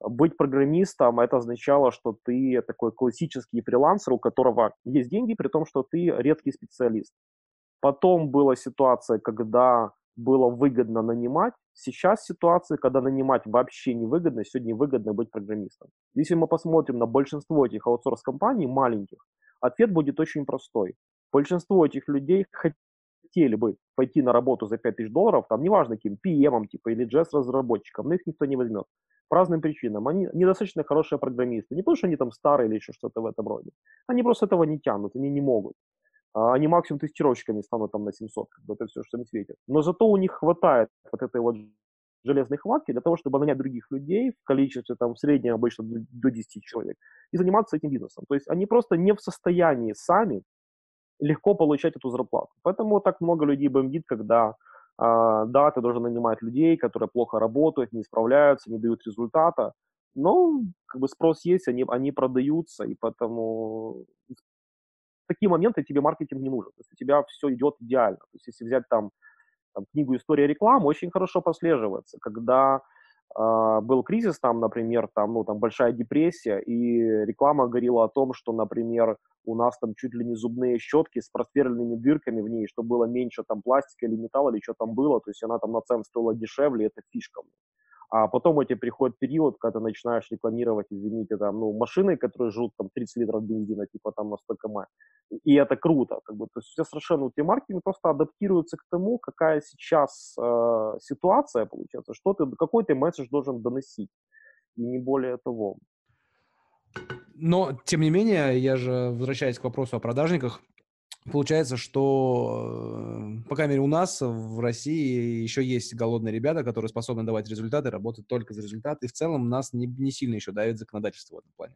быть программистом, это означало, что ты такой классический фрилансер, у которого есть деньги, при том, что ты редкий специалист. Потом была ситуация, когда было выгодно нанимать. Сейчас ситуация, когда нанимать вообще невыгодно, сегодня выгодно быть программистом. Если мы посмотрим на большинство этих аутсорс-компаний маленьких, ответ будет очень простой. Большинство этих людей хотели бы пойти на работу за 5000 долларов, там неважно кем, PM типа или JS-разработчиком, но их никто не возьмет. По разным причинам. Они недостаточно хорошие программисты. Не потому, что они там старые или еще что-то в этом роде. Они просто этого не тянут, они не могут. А они максимум тестировщиками станут там на 700, как бы это все, что им светит. Но зато у них хватает вот этой вот железной хватки для того, чтобы нанять других людей в количестве там в среднем обычно до 10 человек и заниматься этим бизнесом. То есть они просто не в состоянии сами легко получать эту зарплату. Поэтому так много людей бомбит, когда э, да, ты должен нанимать людей, которые плохо работают, не справляются, не дают результата. Но как бы спрос есть, они, они продаются, и поэтому в такие моменты тебе маркетинг не нужен. То есть у тебя все идет идеально. То есть если взять там, там книгу «История рекламы», очень хорошо прослеживается, когда был кризис там, например, там, ну, там большая депрессия, и реклама говорила о том, что, например, у нас там чуть ли не зубные щетки с просверленными дырками в ней, чтобы было меньше там пластика или металла, или что там было, то есть она там на цен стоила дешевле, это фишка. А потом у тебя приходит период, когда ты начинаешь рекламировать, извините, там, ну, машины, которые жрут там 30 литров бензина, типа там на 100 км. И это круто. Как бы, то есть у тебя совершенно, у тебя маркетинг просто адаптируется к тому, какая сейчас э, ситуация получается, что ты, какой ты месседж должен доносить. И не более того. Но, тем не менее, я же, возвращаясь к вопросу о продажниках, Получается, что, э, по крайней мере, у нас в России еще есть голодные ребята, которые способны давать результаты, работать только за результаты. И в целом нас не, не сильно еще давит законодательство в этом плане.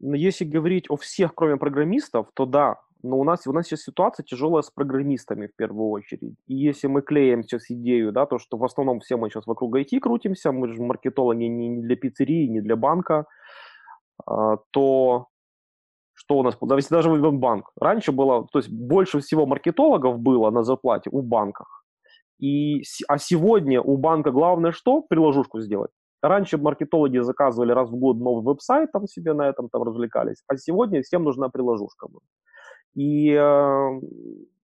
Но если говорить о всех, кроме программистов, то да. Но у нас, у нас сейчас ситуация тяжелая с программистами в первую очередь. И если мы клеим сейчас идею, да, то, что в основном все мы сейчас вокруг IT крутимся, мы же маркетологи не для пиццерии, не для банка, а, то что у нас, даже возьмем банк, раньше было, то есть больше всего маркетологов было на зарплате у банках, и, а сегодня у банка главное что? Приложушку сделать. Раньше маркетологи заказывали раз в год новый веб-сайт, там себе на этом там развлекались, а сегодня всем нужна приложушка. И э,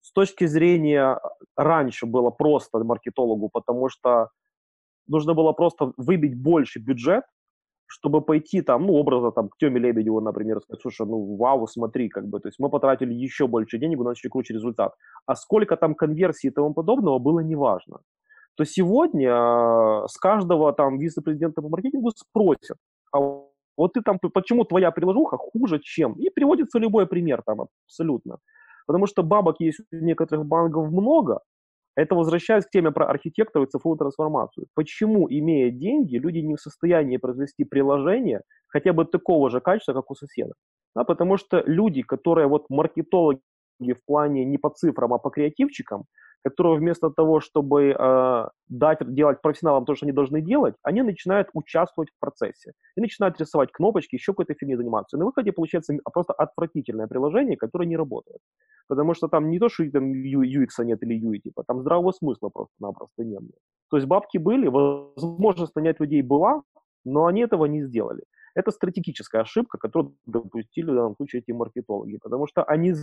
с точки зрения раньше было просто маркетологу, потому что нужно было просто выбить больше бюджет, чтобы пойти там, ну, образно там к Теме Лебедеву, например, сказать, слушай, ну, вау, смотри, как бы, то есть мы потратили еще больше денег, у нас еще круче результат. А сколько там конверсии и тому подобного было неважно. То сегодня э, с каждого там вице-президента по маркетингу спросят, а вот ты там, почему твоя приложуха хуже, чем? И приводится любой пример там абсолютно. Потому что бабок есть у некоторых банков много, это возвращаясь к теме про архитекторов и цифровую трансформацию. Почему, имея деньги, люди не в состоянии произвести приложение хотя бы такого же качества, как у соседа? Да, потому что люди, которые вот маркетологи в плане не по цифрам, а по креативчикам, которые вместо того, чтобы э, дать делать профессионалам то, что они должны делать, они начинают участвовать в процессе. И начинают рисовать кнопочки, еще какой-то фигней заниматься. И на выходе получается просто отвратительное приложение, которое не работает. Потому что там не то, что там UX нет или UI, типа, там здравого смысла просто-напросто не было. То есть бабки были, возможность нанять людей была, но они этого не сделали. Это стратегическая ошибка, которую допустили в данном случае эти маркетологи, потому что они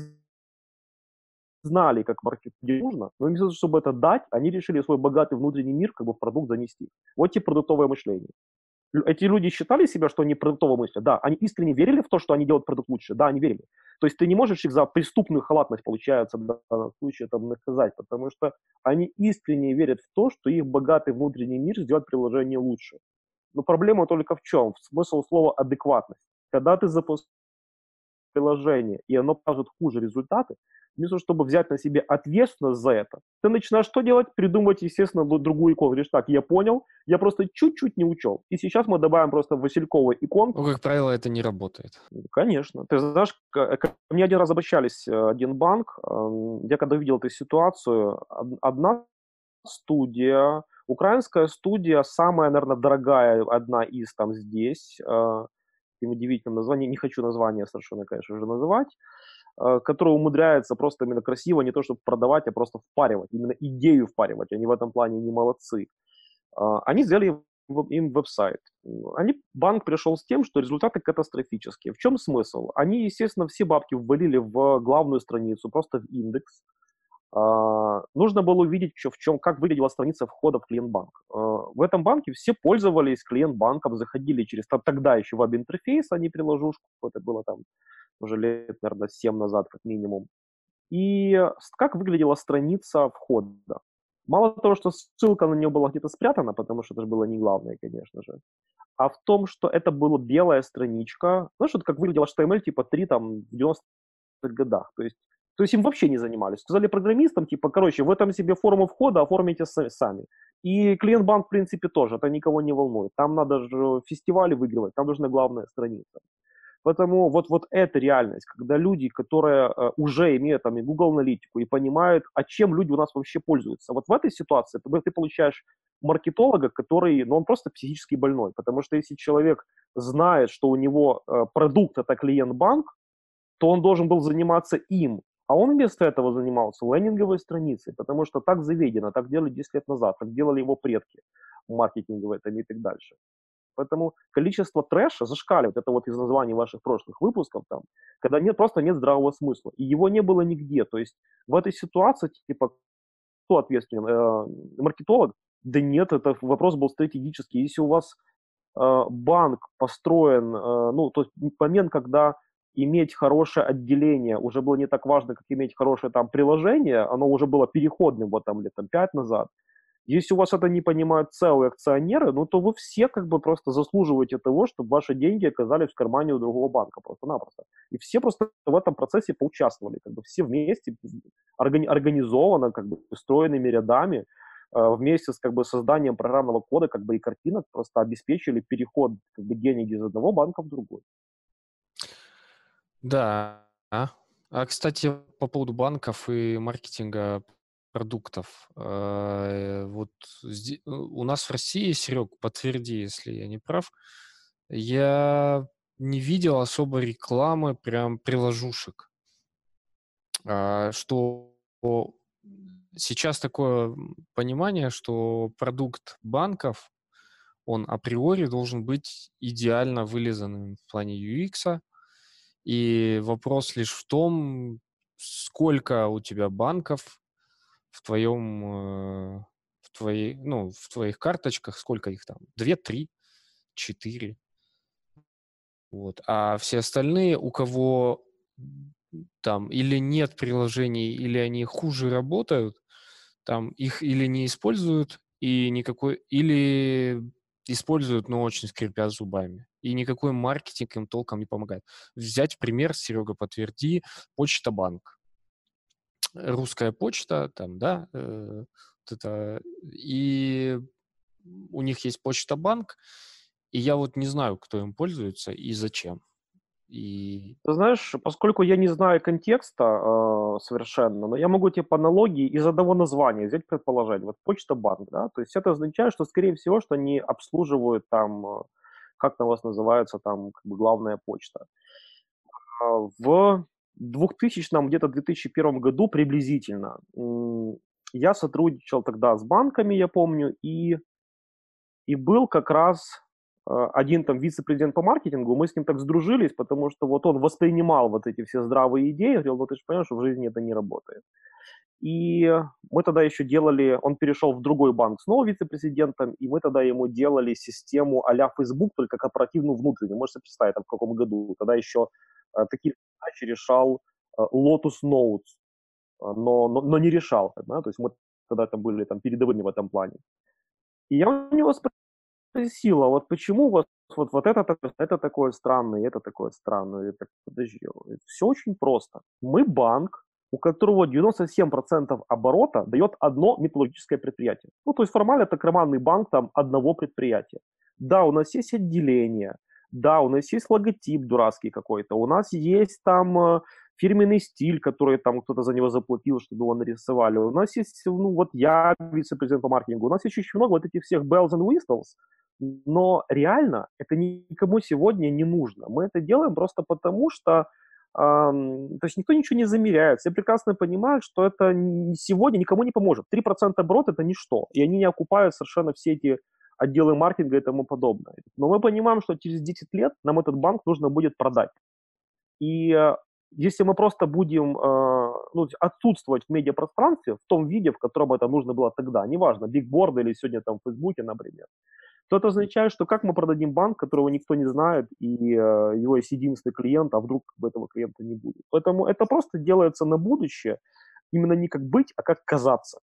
знали, как маркетинг нужно, но вместо того, чтобы это дать, они решили свой богатый внутренний мир как бы в продукт занести. Вот те продуктовое мышление. Эти люди считали себя, что они продуктово мыслят. Да, они искренне верили в то, что они делают продукт лучше. Да, они верили. То есть ты не можешь их за преступную халатность, получается, в данном случае там наказать, потому что они искренне верят в то, что их богатый внутренний мир сделает приложение лучше. Но проблема только в чем? В смысл слова адекватность. Когда ты запускаешь приложение, и оно покажет хуже результаты, вместо чтобы взять на себе ответственность за это, ты начинаешь что делать? Придумывать, естественно, другую икону. Говоришь, так, я понял, я просто чуть-чуть не учел. И сейчас мы добавим просто васильковую иконку. Ну, как правило, это не работает. Конечно. Ты знаешь, ко мне один раз обращались э, один банк, эм, я когда видел эту ситуацию, одна студия, украинская студия, самая, наверное, дорогая одна из там здесь, э, таким удивительным названием, не хочу название совершенно, конечно же, называть, Э, который умудряется просто именно красиво не то чтобы продавать, а просто впаривать, именно идею впаривать. Они в этом плане не молодцы. Э, они сделали им веб-сайт. Они, банк пришел с тем, что результаты катастрофические. В чем смысл? Они, естественно, все бабки ввалили в главную страницу, просто в индекс. Uh, нужно было увидеть, в чем, как выглядела страница входа в клиент-банк. Uh, в этом банке все пользовались клиент-банком, заходили через тогда еще веб-интерфейс, а не приложушку. Это было там уже лет, наверное, 7 назад как минимум. И как выглядела страница входа. Мало того, что ссылка на нее была где-то спрятана, потому что это же было не главное, конечно же, а в том, что это была белая страничка, знаешь, вот как выглядел HTML типа 3 там в 90-х годах. То есть, то есть им вообще не занимались. Сказали программистам, типа, короче, в этом себе форму входа оформите сами. И клиент-банк, в принципе, тоже, это никого не волнует. Там надо же фестивали выигрывать, там нужна главная страница. Поэтому вот, вот эта реальность, когда люди, которые э, уже имеют там и Google аналитику и понимают, а чем люди у нас вообще пользуются. Вот в этой ситуации ты, ты получаешь маркетолога, который, ну, он просто психически больной. Потому что если человек знает, что у него э, продукт это клиент-банк, то он должен был заниматься им. А он вместо этого занимался лендинговой страницей, потому что так заведено, так делали 10 лет назад, так делали его предки. маркетинга в этом и так дальше. Поэтому количество трэша зашкаливает. Это вот из названий ваших прошлых выпусков, там, когда нет, просто нет здравого смысла. И его не было нигде. То есть в этой ситуации, типа, кто ответственен? Э, маркетолог? Да нет, это вопрос был стратегический. Если у вас э, банк построен, э, ну, то есть момент, когда иметь хорошее отделение уже было не так важно, как иметь хорошее там приложение, оно уже было переходным вот там лет там, 5 назад, если у вас это не понимают целые акционеры, ну то вы все как бы просто заслуживаете того, чтобы ваши деньги оказались в кармане у другого банка просто-напросто. И все просто в этом процессе поучаствовали, как бы все вместе, органи- организованно, как бы устроенными рядами, э, вместе с как бы созданием программного кода как бы и картинок просто обеспечили переход как бы денег из одного банка в другой. Да. А, кстати, по поводу банков и маркетинга продуктов. А, вот у нас в России, Серег, подтверди, если я не прав, я не видел особо рекламы прям приложушек. А, что сейчас такое понимание, что продукт банков, он априори должен быть идеально вылизанным в плане UX, и вопрос лишь в том, сколько у тебя банков в твоем, э, в твоей, ну, в твоих карточках, сколько их там? Две, три, четыре. Вот. А все остальные, у кого там или нет приложений, или они хуже работают, там их или не используют, и никакой, или используют, но очень скрипя зубами. И никакой маркетинг им толком не помогает. Взять пример, Серега, подтверди, Почта Банк русская почта, там, да, э, вот это, и у них есть почта банк, и я вот не знаю, кто им пользуется и зачем. И... Ты знаешь, поскольку я не знаю контекста э, совершенно, но я могу тебе по аналогии из одного названия взять предположение. Вот почта банк, да, то есть это означает, что скорее всего, что они обслуживают там, э, как у вас называется, там как бы главная почта. А в 2000 где-то 2001 году приблизительно я сотрудничал тогда с банками, я помню, и, и был как раз э, один там вице-президент по маркетингу, мы с ним так сдружились, потому что вот он воспринимал вот эти все здравые идеи, говорил, ну ты же понимаешь, что в жизни это не работает. И мы тогда еще делали, он перешел в другой банк снова вице-президентом, и мы тогда ему делали систему а-ля Facebook, только корпоративную внутреннюю. Можете представить, там, в каком году. Тогда еще э, такие задачи решал э, Lotus Notes, э, но, но, но не решал. Да? То есть мы тогда там были там, передовыми в этом плане. И я у него спросил, а вот почему у вас вот, вот это, это такое странное, это такое странное. Так, подожди, все очень просто. Мы банк, у которого 97% оборота дает одно металлургическое предприятие. Ну, то есть формально это карманный банк там одного предприятия. Да, у нас есть отделение, да, у нас есть логотип дурацкий какой-то, у нас есть там э, фирменный стиль, который там кто-то за него заплатил, чтобы его нарисовали. У нас есть, ну вот я вице-президент по маркетингу, у нас есть очень много вот этих всех bells and whistles, но реально это никому сегодня не нужно. Мы это делаем просто потому, что то есть никто ничего не замеряет. Все прекрасно понимают, что это сегодня никому не поможет. 3% оборот – это ничто. И они не окупают совершенно все эти отделы маркетинга и тому подобное. Но мы понимаем, что через 10 лет нам этот банк нужно будет продать. И э, если мы просто будем э, ну, отсутствовать в медиапространстве в том виде, в котором это нужно было тогда, неважно, бигборды или сегодня там в Фейсбуке, например, то это означает, что как мы продадим банк, которого никто не знает, и э, его есть единственный клиент, а вдруг этого клиента не будет. Поэтому это просто делается на будущее, именно не как быть, а как казаться.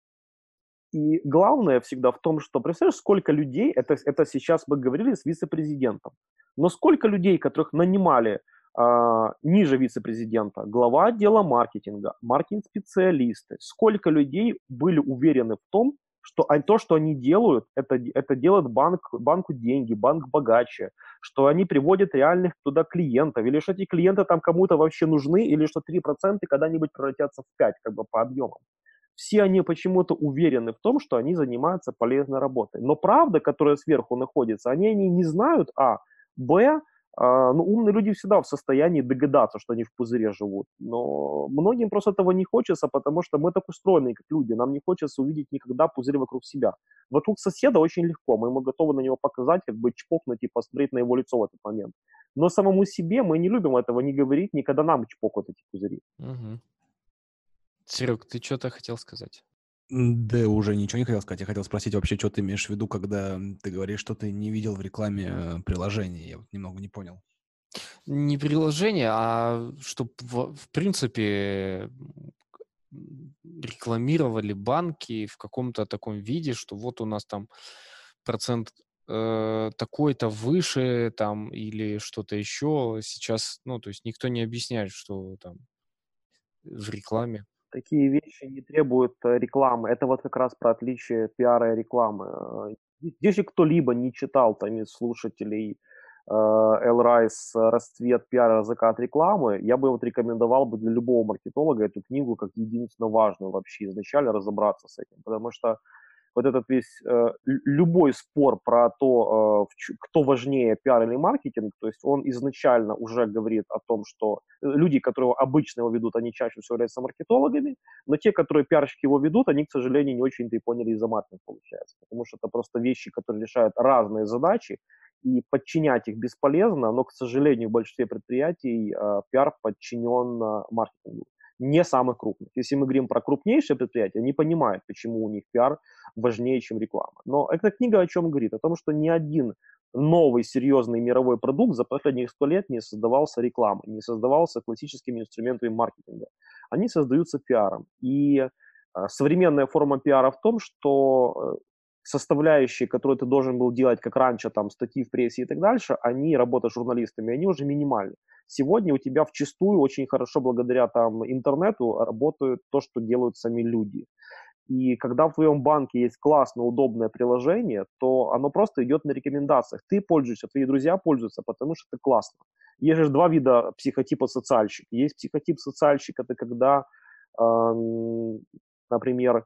И главное всегда в том, что, представляешь, сколько людей, это, это сейчас мы говорили с вице-президентом, но сколько людей, которых нанимали э, ниже вице-президента, глава отдела маркетинга, маркетинг-специалисты, сколько людей были уверены в том, что то, что они делают, это, это делает банк, банку деньги, банк богаче, что они приводят реальных туда клиентов, или что эти клиенты там кому-то вообще нужны, или что 3% когда-нибудь превратятся в 5% как бы по объемам. Все они почему-то уверены в том, что они занимаются полезной работой. Но правда, которая сверху находится, они, они не знают, а, б, а, ну, умные люди всегда в состоянии догадаться, что они в пузыре живут. Но многим просто этого не хочется, потому что мы так устроены, как люди. Нам не хочется увидеть никогда пузырь вокруг себя. Вокруг соседа очень легко. Мы ему готовы на него показать, как бы чпокнуть и посмотреть на его лицо в этот момент. Но самому себе мы не любим этого не говорить, никогда нам чпокают эти пузыри. Угу. Серег, ты что-то хотел сказать? Да уже ничего не хотел сказать. Я хотел спросить вообще, что ты имеешь в виду, когда ты говоришь, что ты не видел в рекламе э, приложение. Я вот немного не понял. Не приложение, а чтобы в, в принципе рекламировали банки в каком-то таком виде, что вот у нас там процент э, такой-то выше там или что-то еще. Сейчас, ну, то есть никто не объясняет, что там в рекламе такие вещи не требуют э, рекламы. Это вот как раз про отличие пиара и рекламы. Э, если кто-либо не читал там из слушателей Эл Райс «Расцвет пиара, закат рекламы», я бы вот рекомендовал бы для любого маркетолога эту книгу как единственно важную вообще изначально разобраться с этим, потому что вот этот весь, э, любой спор про то, э, кто важнее, пиар или маркетинг, то есть он изначально уже говорит о том, что э, люди, которые обычно его ведут, они чаще всего являются маркетологами, но те, которые пиарщики его ведут, они, к сожалению, не очень-то и поняли из-за маркетинга получается, потому что это просто вещи, которые решают разные задачи, и подчинять их бесполезно, но, к сожалению, в большинстве предприятий э, пиар подчинен э, маркетингу не самых крупных. Если мы говорим про крупнейшие предприятия, они понимают, почему у них пиар важнее, чем реклама. Но эта книга о чем говорит? О том, что ни один новый серьезный мировой продукт за последние сто лет не создавался рекламой, не создавался классическими инструментами маркетинга. Они создаются пиаром. И э, современная форма пиара в том, что э, составляющие, которые ты должен был делать, как раньше, там, статьи в прессе и так дальше, они, работа с журналистами, они уже минимальны. Сегодня у тебя в чистую очень хорошо, благодаря там интернету, работают то, что делают сами люди. И когда в твоем банке есть классное, удобное приложение, то оно просто идет на рекомендациях. Ты пользуешься, твои друзья пользуются, потому что это классно. Есть же два вида психотипа социальщик. Есть психотип социальщик, это когда, э, например,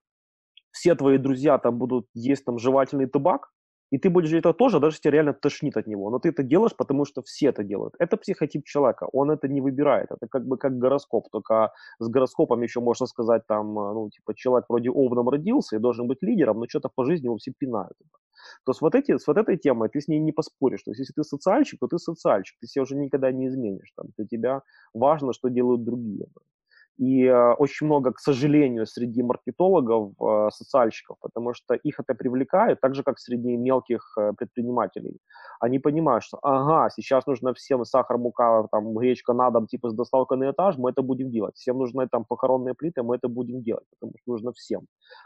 все твои друзья там будут есть там жевательный табак, и ты будешь это тоже, даже тебя реально тошнит от него. Но ты это делаешь, потому что все это делают. Это психотип человека, он это не выбирает. Это как бы как гороскоп, только с гороскопом еще можно сказать там, ну, типа, человек вроде овном родился и должен быть лидером, но что-то по жизни его все пинают. То есть вот, эти, с вот этой темой ты с ней не поспоришь. То есть если ты социальщик, то ты социальщик, ты себя уже никогда не изменишь. Там, для тебя важно, что делают другие. И э, очень много, к сожалению, среди маркетологов, э, социальщиков, потому что их это привлекает, так же, как среди мелких э, предпринимателей. Они понимают, что, ага, сейчас нужно всем сахар, мука, там, гречка на дом, типа с доставкой на этаж, мы это будем делать. Всем нужны там похоронные плиты, мы это будем делать, потому что нужно всем.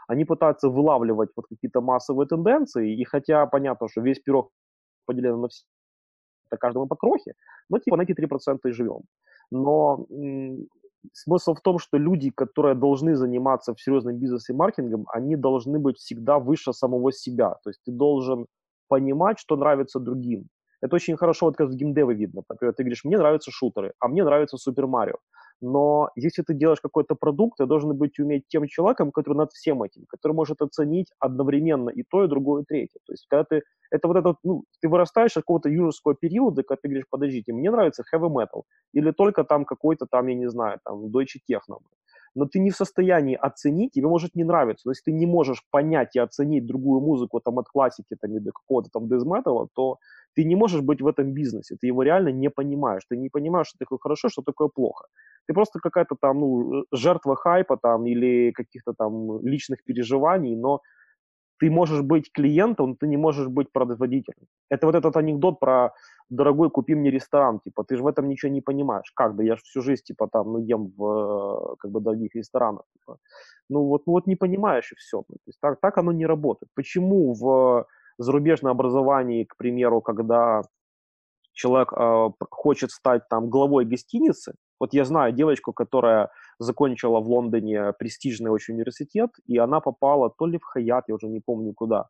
Они пытаются вылавливать вот какие-то массовые тенденции, и хотя понятно, что весь пирог поделен на все, это каждому по крохе, но типа на эти 3% и живем. Но смысл в том, что люди, которые должны заниматься в серьезном бизнесе маркетингом, они должны быть всегда выше самого себя. То есть ты должен понимать, что нравится другим. Это очень хорошо, вот как в геймдеве видно. Например, ты говоришь, мне нравятся шутеры, а мне нравится Супер Марио но если ты делаешь какой-то продукт, ты должен быть уметь тем человеком, который над всем этим, который может оценить одновременно и то, и другое, и третье. То есть, когда ты, это вот это, ну, ты вырастаешь от какого-то юношеского периода, когда ты говоришь, подождите, мне нравится heavy metal, или только там какой-то там, я не знаю, там, Deutsche Techno, но ты не в состоянии оценить, тебе может не нравиться, но если ты не можешь понять и оценить другую музыку там от классики там, или какого-то там дезметала, то ты не можешь быть в этом бизнесе, ты его реально не понимаешь, ты не понимаешь, что такое хорошо, что такое плохо. Ты просто какая-то там, ну, жертва хайпа там или каких-то там личных переживаний, но ты можешь быть клиентом, ты не можешь быть производителем. Это вот этот анекдот про дорогой, купи мне ресторан, типа, ты же в этом ничего не понимаешь. Как, да я же всю жизнь, типа, там, ну, ем в, как бы, дорогих ресторанах, типа. Ну, вот, ну, вот не понимаешь, и все. То есть так, так оно не работает. Почему в зарубежном образовании, к примеру, когда человек э, хочет стать там главой гостиницы, вот я знаю девочку, которая закончила в Лондоне престижный очень университет, и она попала то ли в Хаят, я уже не помню куда.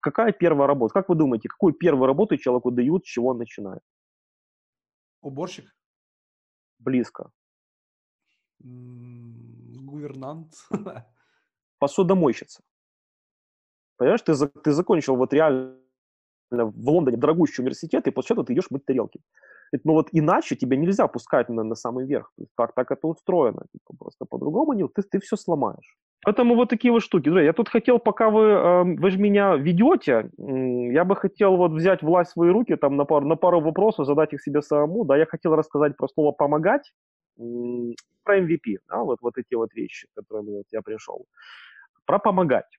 Какая первая работа? Как вы думаете, какую первую работу человеку дают, с чего он начинает? Уборщик? Близко. Гувернант. Посудомойщица. Понимаешь, ты, ты закончил вот реально в Лондоне дорогущий университет, и после этого ты идешь мыть тарелки. Ну вот иначе тебя нельзя пускать на, на самый верх. То есть так, так это устроено. Типа, просто по-другому не, ты, ты все сломаешь. Поэтому вот такие вот штуки. Я тут хотел, пока вы, э, вы же меня ведете, я бы хотел вот взять власть в свои руки, там на пару, на пару вопросов, задать их себе самому. Да, я хотел рассказать про слово «помогать», про MVP, да, вот, вот эти вот вещи, к которым вот я пришел. Про «помогать».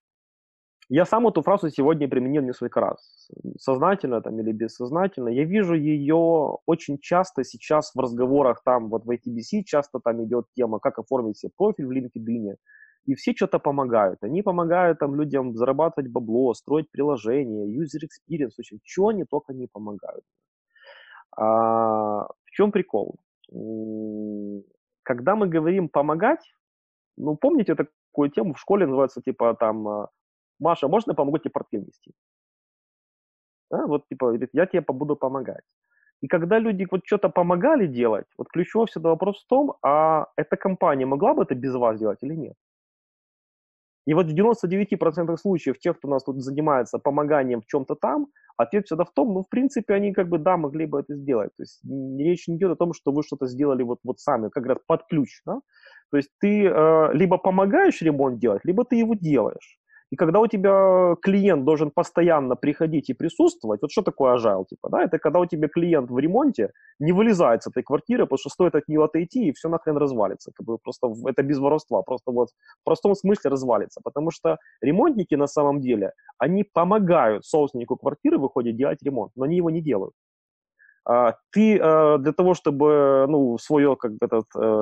Я сам эту фразу сегодня применил несколько раз, сознательно там или бессознательно. Я вижу ее очень часто сейчас в разговорах там, вот в ITBC часто там идет тема, как оформить себе профиль в LinkedIn, и все что-то помогают. Они помогают там людям зарабатывать бабло, строить приложения, user experience, в общем, чего они только не помогают. А, в чем прикол? Когда мы говорим помогать, ну, помните такую тему в школе называется типа там а, Маша, можно я помогу тебе портфель нести? Да, вот типа, говорит, я тебе буду помогать. И когда люди вот что-то помогали делать, вот ключевой всегда вопрос в том, а эта компания могла бы это без вас делать или нет? И вот в 99% случаев тех, кто у нас тут занимается помоганием в чем-то там, ответ всегда в том, ну, в принципе, они как бы, да, могли бы это сделать. То есть речь не идет о том, что вы что-то сделали вот, вот сами, как раз под ключ, да? То есть ты э, либо помогаешь ремонт делать, либо ты его делаешь. И когда у тебя клиент должен постоянно приходить и присутствовать, вот что такое agile, типа, да, это когда у тебя клиент в ремонте не вылезает с этой квартиры, потому что стоит от нее отойти, и все нахрен развалится. Как бы просто это без воровства, просто вот в простом смысле развалится. Потому что ремонтники на самом деле, они помогают собственнику квартиры, выходит, делать ремонт, но они его не делают. А, ты э, для того, чтобы ну, свое как бы, этот, э,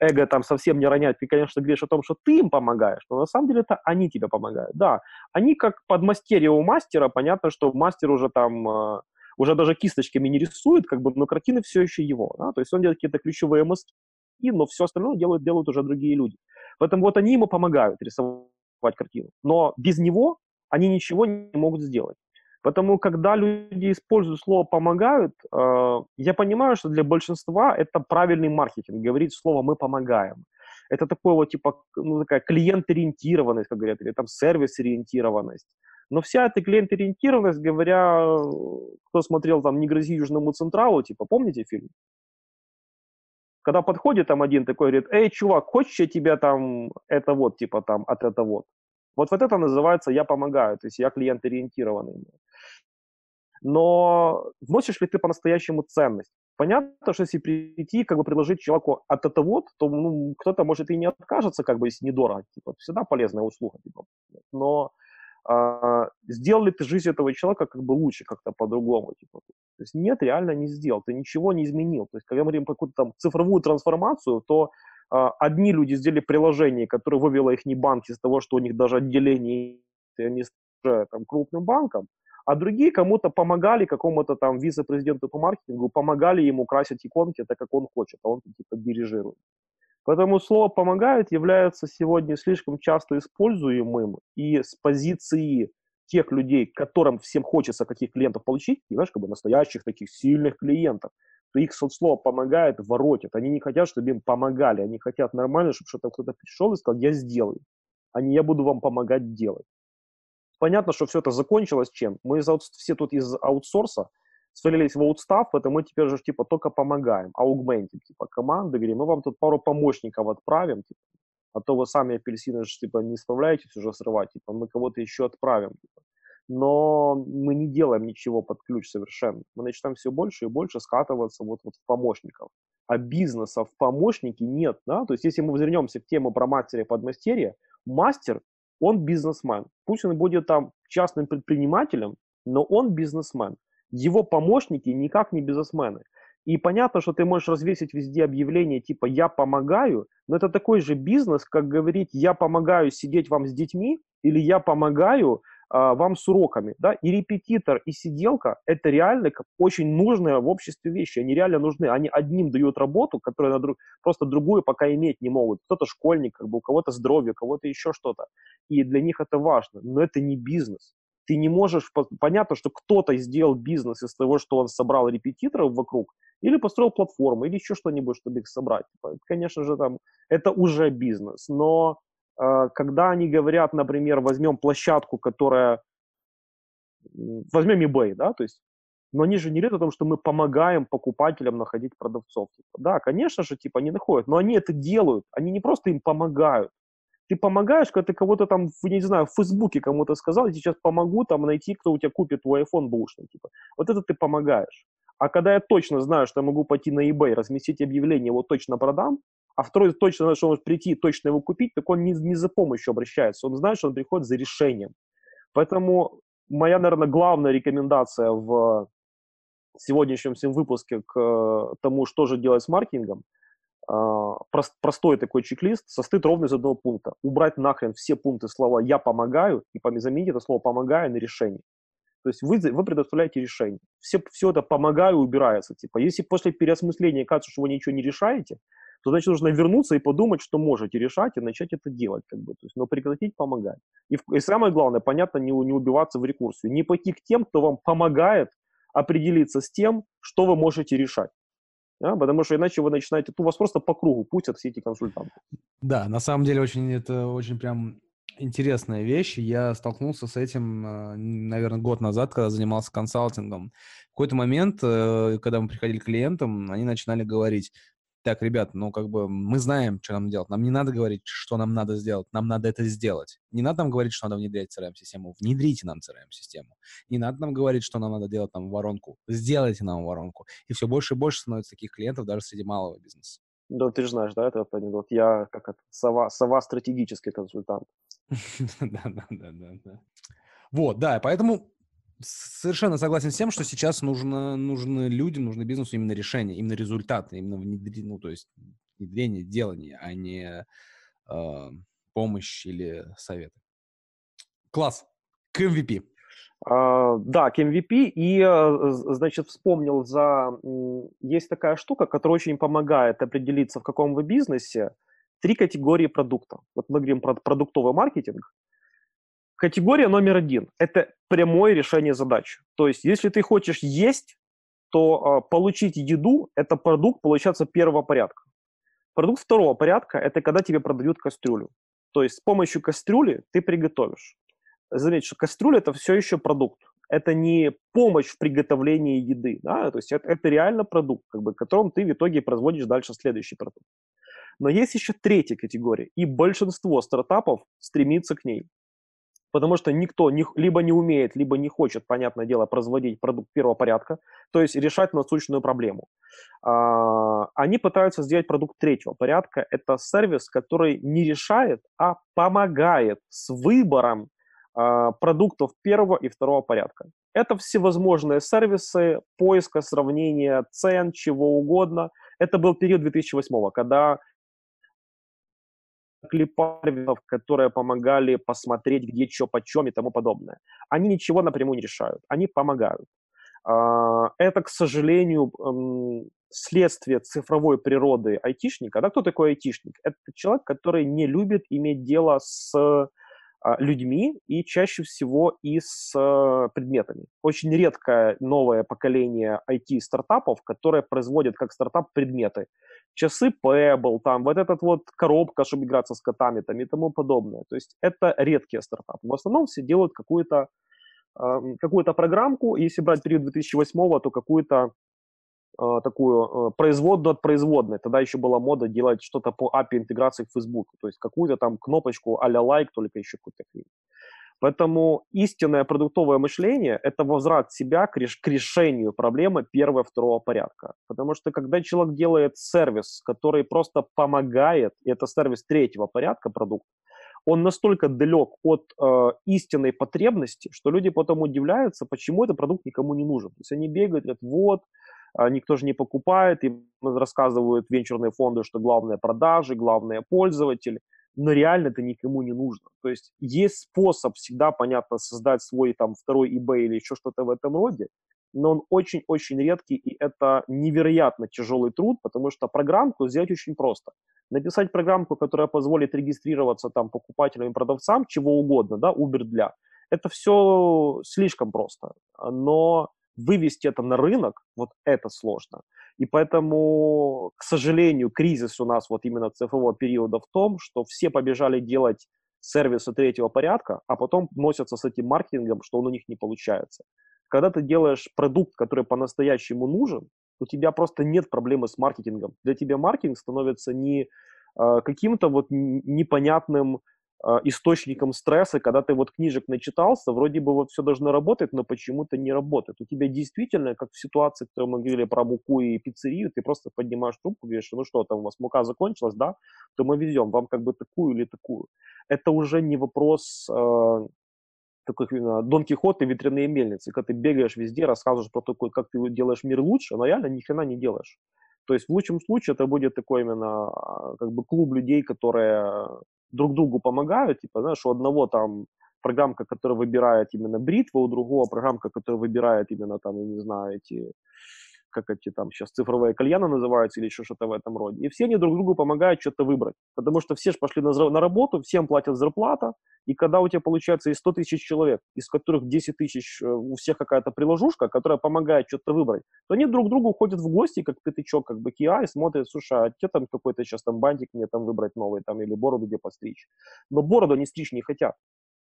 эго там совсем не ронять, ты, конечно, говоришь о том, что ты им помогаешь, но на самом деле это они тебе помогают. Да, они как подмастерье у мастера, понятно, что мастер уже там, э, уже даже кисточками не рисует, как бы, но картины все еще его, да? то есть он делает какие-то ключевые мазки, но все остальное делают, делают уже другие люди. Поэтому вот они ему помогают рисовать картину, но без него они ничего не могут сделать. Потому когда люди используют слово «помогают», э, я понимаю, что для большинства это правильный маркетинг, говорить слово «мы помогаем». Это такое вот, типа, ну, такая клиент-ориентированность, как говорят, или там сервис-ориентированность. Но вся эта клиент-ориентированность, говоря, кто смотрел там «Не грози Южному Централу», типа, помните фильм? Когда подходит там один такой, говорит, эй, чувак, хочешь я тебя там, это вот, типа там, от это вот. Вот, вот это называется «я помогаю», то есть я клиент-ориентированный. Но вносишь ли ты по-настоящему ценность? Понятно, что если прийти, как бы предложить человеку от этого, вот, то ну, кто-то, может, и не откажется, как бы, если недорого. Типа, всегда полезная услуга. Типа. Но а, сделал ли ты жизнь этого человека как бы лучше, как-то по-другому? Типа. То есть нет, реально не сделал, ты ничего не изменил. То есть, когда мы говорим про какую-то там цифровую трансформацию, то а, одни люди сделали приложение, которое вывело их не банк из того, что у них даже отделение, и они там, крупным банком, а другие кому-то помогали, какому-то там вице-президенту по маркетингу, помогали ему красить иконки так, как он хочет, а он типа дирижирует. Поэтому слово «помогает» является сегодня слишком часто используемым, и с позиции тех людей, которым всем хочется каких клиентов получить, и, знаешь, как бы настоящих таких сильных клиентов, то их слово «помогает» воротит. Они не хотят, чтобы им помогали, они хотят нормально, чтобы что-то кто-то пришел и сказал «я сделаю», а не «я буду вам помогать делать». Понятно, что все это закончилось чем? Мы из, все тут из аутсорса свалились в аутстав, это мы теперь же типа только помогаем, аугментим, типа команды, говорим, мы вам тут пару помощников отправим, типа, а то вы сами апельсины же типа не справляетесь уже срывать, типа мы кого-то еще отправим. Типа. Но мы не делаем ничего под ключ совершенно. Мы начинаем все больше и больше скатываться вот, вот в помощников. А бизнеса в помощнике нет. Да? То есть если мы вернемся к теме про мастера и подмастерье, мастер он бизнесмен. Пусть он будет там частным предпринимателем, но он бизнесмен. Его помощники никак не бизнесмены. И понятно, что ты можешь развесить везде объявление типа «я помогаю», но это такой же бизнес, как говорить «я помогаю сидеть вам с детьми» или «я помогаю вам с уроками, да, и репетитор, и сиделка – это реально очень нужные в обществе вещи, они реально нужны, они одним дают работу, которую на друг, просто другую пока иметь не могут, кто-то школьник, как бы у кого-то здоровье, у кого-то еще что-то, и для них это важно, но это не бизнес, ты не можешь, понятно, что кто-то сделал бизнес из того, что он собрал репетиторов вокруг, или построил платформу, или еще что-нибудь, чтобы их собрать, конечно же, там, это уже бизнес, но когда они говорят, например, возьмем площадку, которая... Возьмем eBay, да, то есть но они же не говорят о том, что мы помогаем покупателям находить продавцов. Типа, да, конечно же, типа, они находят, но они это делают, они не просто им помогают. Ты помогаешь, когда ты кого-то там, не знаю, в Фейсбуке кому-то сказал, я сейчас помогу там найти, кто у тебя купит твой iPhone бушный, типа. Вот это ты помогаешь. А когда я точно знаю, что я могу пойти на eBay, разместить объявление, его точно продам, а второй точно знает, что он может прийти точно его купить, так он не, не за помощью обращается, он знает, что он приходит за решением. Поэтому моя, наверное, главная рекомендация в сегодняшнем всем выпуске к э, тому, что же делать с маркетингом, а, простой такой чек-лист состоит ровно из одного пункта. Убрать нахрен все пункты слова «я помогаю» и заменить это слово «помогаю» на решение. То есть вы, вы предоставляете решение. Все, все это «помогаю» убирается. Типа, если после переосмысления кажется, что вы ничего не решаете, то значит нужно вернуться и подумать, что можете решать, и начать это делать. Как бы. То есть, но прекратить помогать. И, и самое главное, понятно, не, не убиваться в рекурсию. Не пойти к тем, кто вам помогает определиться с тем, что вы можете решать. Да? Потому что иначе вы начинаете, у вас просто по кругу путят все эти консультанты. Да, на самом деле очень это очень прям интересная вещь. Я столкнулся с этим, э, наверное, год назад, когда занимался консалтингом. В какой-то момент, э, когда мы приходили к клиентам, они начинали говорить, так, ребят, ну, как бы мы знаем, что нам делать. Нам не надо говорить, что нам надо сделать. Нам надо это сделать. Не надо нам говорить, что надо внедрять CRM-систему. Внедрите нам CRM-систему. Не надо нам говорить, что нам надо делать там воронку. Сделайте нам воронку. И все больше и больше становится таких клиентов даже среди малого бизнеса. Да, ты же знаешь, да, этот анекдот. Я как это, сова, сова стратегический консультант. Да, да, да, да. Вот, да, поэтому совершенно согласен с тем, что сейчас нужно, нужны людям, нужно бизнесу именно решение, именно результаты, именно внедрение, ну, то есть внедрение, делание, а не э, помощь или советы. Класс. К MVP. Uh, да, к MVP. И, э, значит, вспомнил за... Есть такая штука, которая очень помогает определиться, в каком вы бизнесе. Три категории продукта. Вот мы говорим про продуктовый маркетинг. Категория номер один – это прямое решение задачи. То есть, если ты хочешь есть, то э, получить еду – это продукт, получается, первого порядка. Продукт второго порядка – это когда тебе продают кастрюлю. То есть, с помощью кастрюли ты приготовишь. Заметьте, что кастрюля – это все еще продукт. Это не помощь в приготовлении еды. Да? То есть, это, это реально продукт, как бы, которым ты в итоге производишь дальше следующий продукт. Но есть еще третья категория, и большинство стартапов стремится к ней потому что никто не, либо не умеет, либо не хочет, понятное дело, производить продукт первого порядка, то есть решать насущную проблему. А, они пытаются сделать продукт третьего порядка. Это сервис, который не решает, а помогает с выбором а, продуктов первого и второго порядка. Это всевозможные сервисы поиска, сравнения цен, чего угодно. Это был период 2008 когда клипарвинов, которые помогали посмотреть, где что, почем и тому подобное. Они ничего напрямую не решают, они помогают. А, это, к сожалению, следствие цифровой природы айтишника. Да, кто такой айтишник? Это человек, который не любит иметь дело с людьми и чаще всего и с а, предметами. Очень редкое новое поколение IT-стартапов, которое производит как стартап предметы. Часы Pebble, там, вот этот вот коробка, чтобы играться с котами там, и тому подобное. То есть это редкие стартапы. В основном все делают какую-то какую-то программку, если брать период 2008, то какую-то э, такую э, производную от производной. Тогда еще была мода делать что-то по API интеграции к Facebook, то есть какую-то там кнопочку а-ля лайк, только еще какую-то хрень. Поэтому истинное продуктовое мышление – это возврат себя к, реш- к решению проблемы первого, второго порядка. Потому что когда человек делает сервис, который просто помогает, и это сервис третьего порядка продукт, он настолько далек от э, истинной потребности, что люди потом удивляются, почему этот продукт никому не нужен. То есть они бегают, говорят, вот, никто же не покупает, им рассказывают венчурные фонды, что главное продажи, главное пользователи, но реально это никому не нужно. То есть есть способ всегда, понятно, создать свой там второй eBay или еще что-то в этом роде, но он очень-очень редкий, и это невероятно тяжелый труд, потому что программку сделать очень просто. Написать программку, которая позволит регистрироваться там покупателям и продавцам, чего угодно, да, Uber для, это все слишком просто. Но вывести это на рынок, вот это сложно. И поэтому, к сожалению, кризис у нас вот именно цифрового периода в том, что все побежали делать сервисы третьего порядка, а потом носятся с этим маркетингом, что он у них не получается. Когда ты делаешь продукт, который по-настоящему нужен, у тебя просто нет проблемы с маркетингом. Для тебя маркетинг становится не э, каким-то вот непонятным источником стресса, когда ты вот книжек начитался, вроде бы вот все должно работать, но почему-то не работает. У тебя действительно, как в ситуации, которую мы говорили про муку и пиццерию, ты просто поднимаешь трубку, говоришь, ну что там у вас мука закончилась, да, то мы везем вам как бы такую или такую. Это уже не вопрос э, такой Дон Кихот и ветряные мельницы, когда ты бегаешь везде, рассказываешь про то, как ты делаешь мир лучше, но реально ни хрена не делаешь. То есть в лучшем случае это будет такой именно а, как бы клуб людей, которые друг другу помогают, типа, знаешь, у одного там программка, которая выбирает именно бритву, у другого программка, которая выбирает именно там, я не знаю, эти как эти там сейчас цифровые кальяны называются или еще что-то в этом роде. И все они друг другу помогают что-то выбрать. Потому что все же пошли на, на работу, всем платят зарплата, и когда у тебя получается и 100 тысяч человек, из которых 10 тысяч э, у всех какая-то приложушка, которая помогает что-то выбрать, то они друг другу ходят в гости, как пятачок, как бы Kia, и смотрят, слушай, а тебе там какой-то сейчас там бантик мне там выбрать новый, там, или бороду где постричь. Но бороду они стричь не хотят.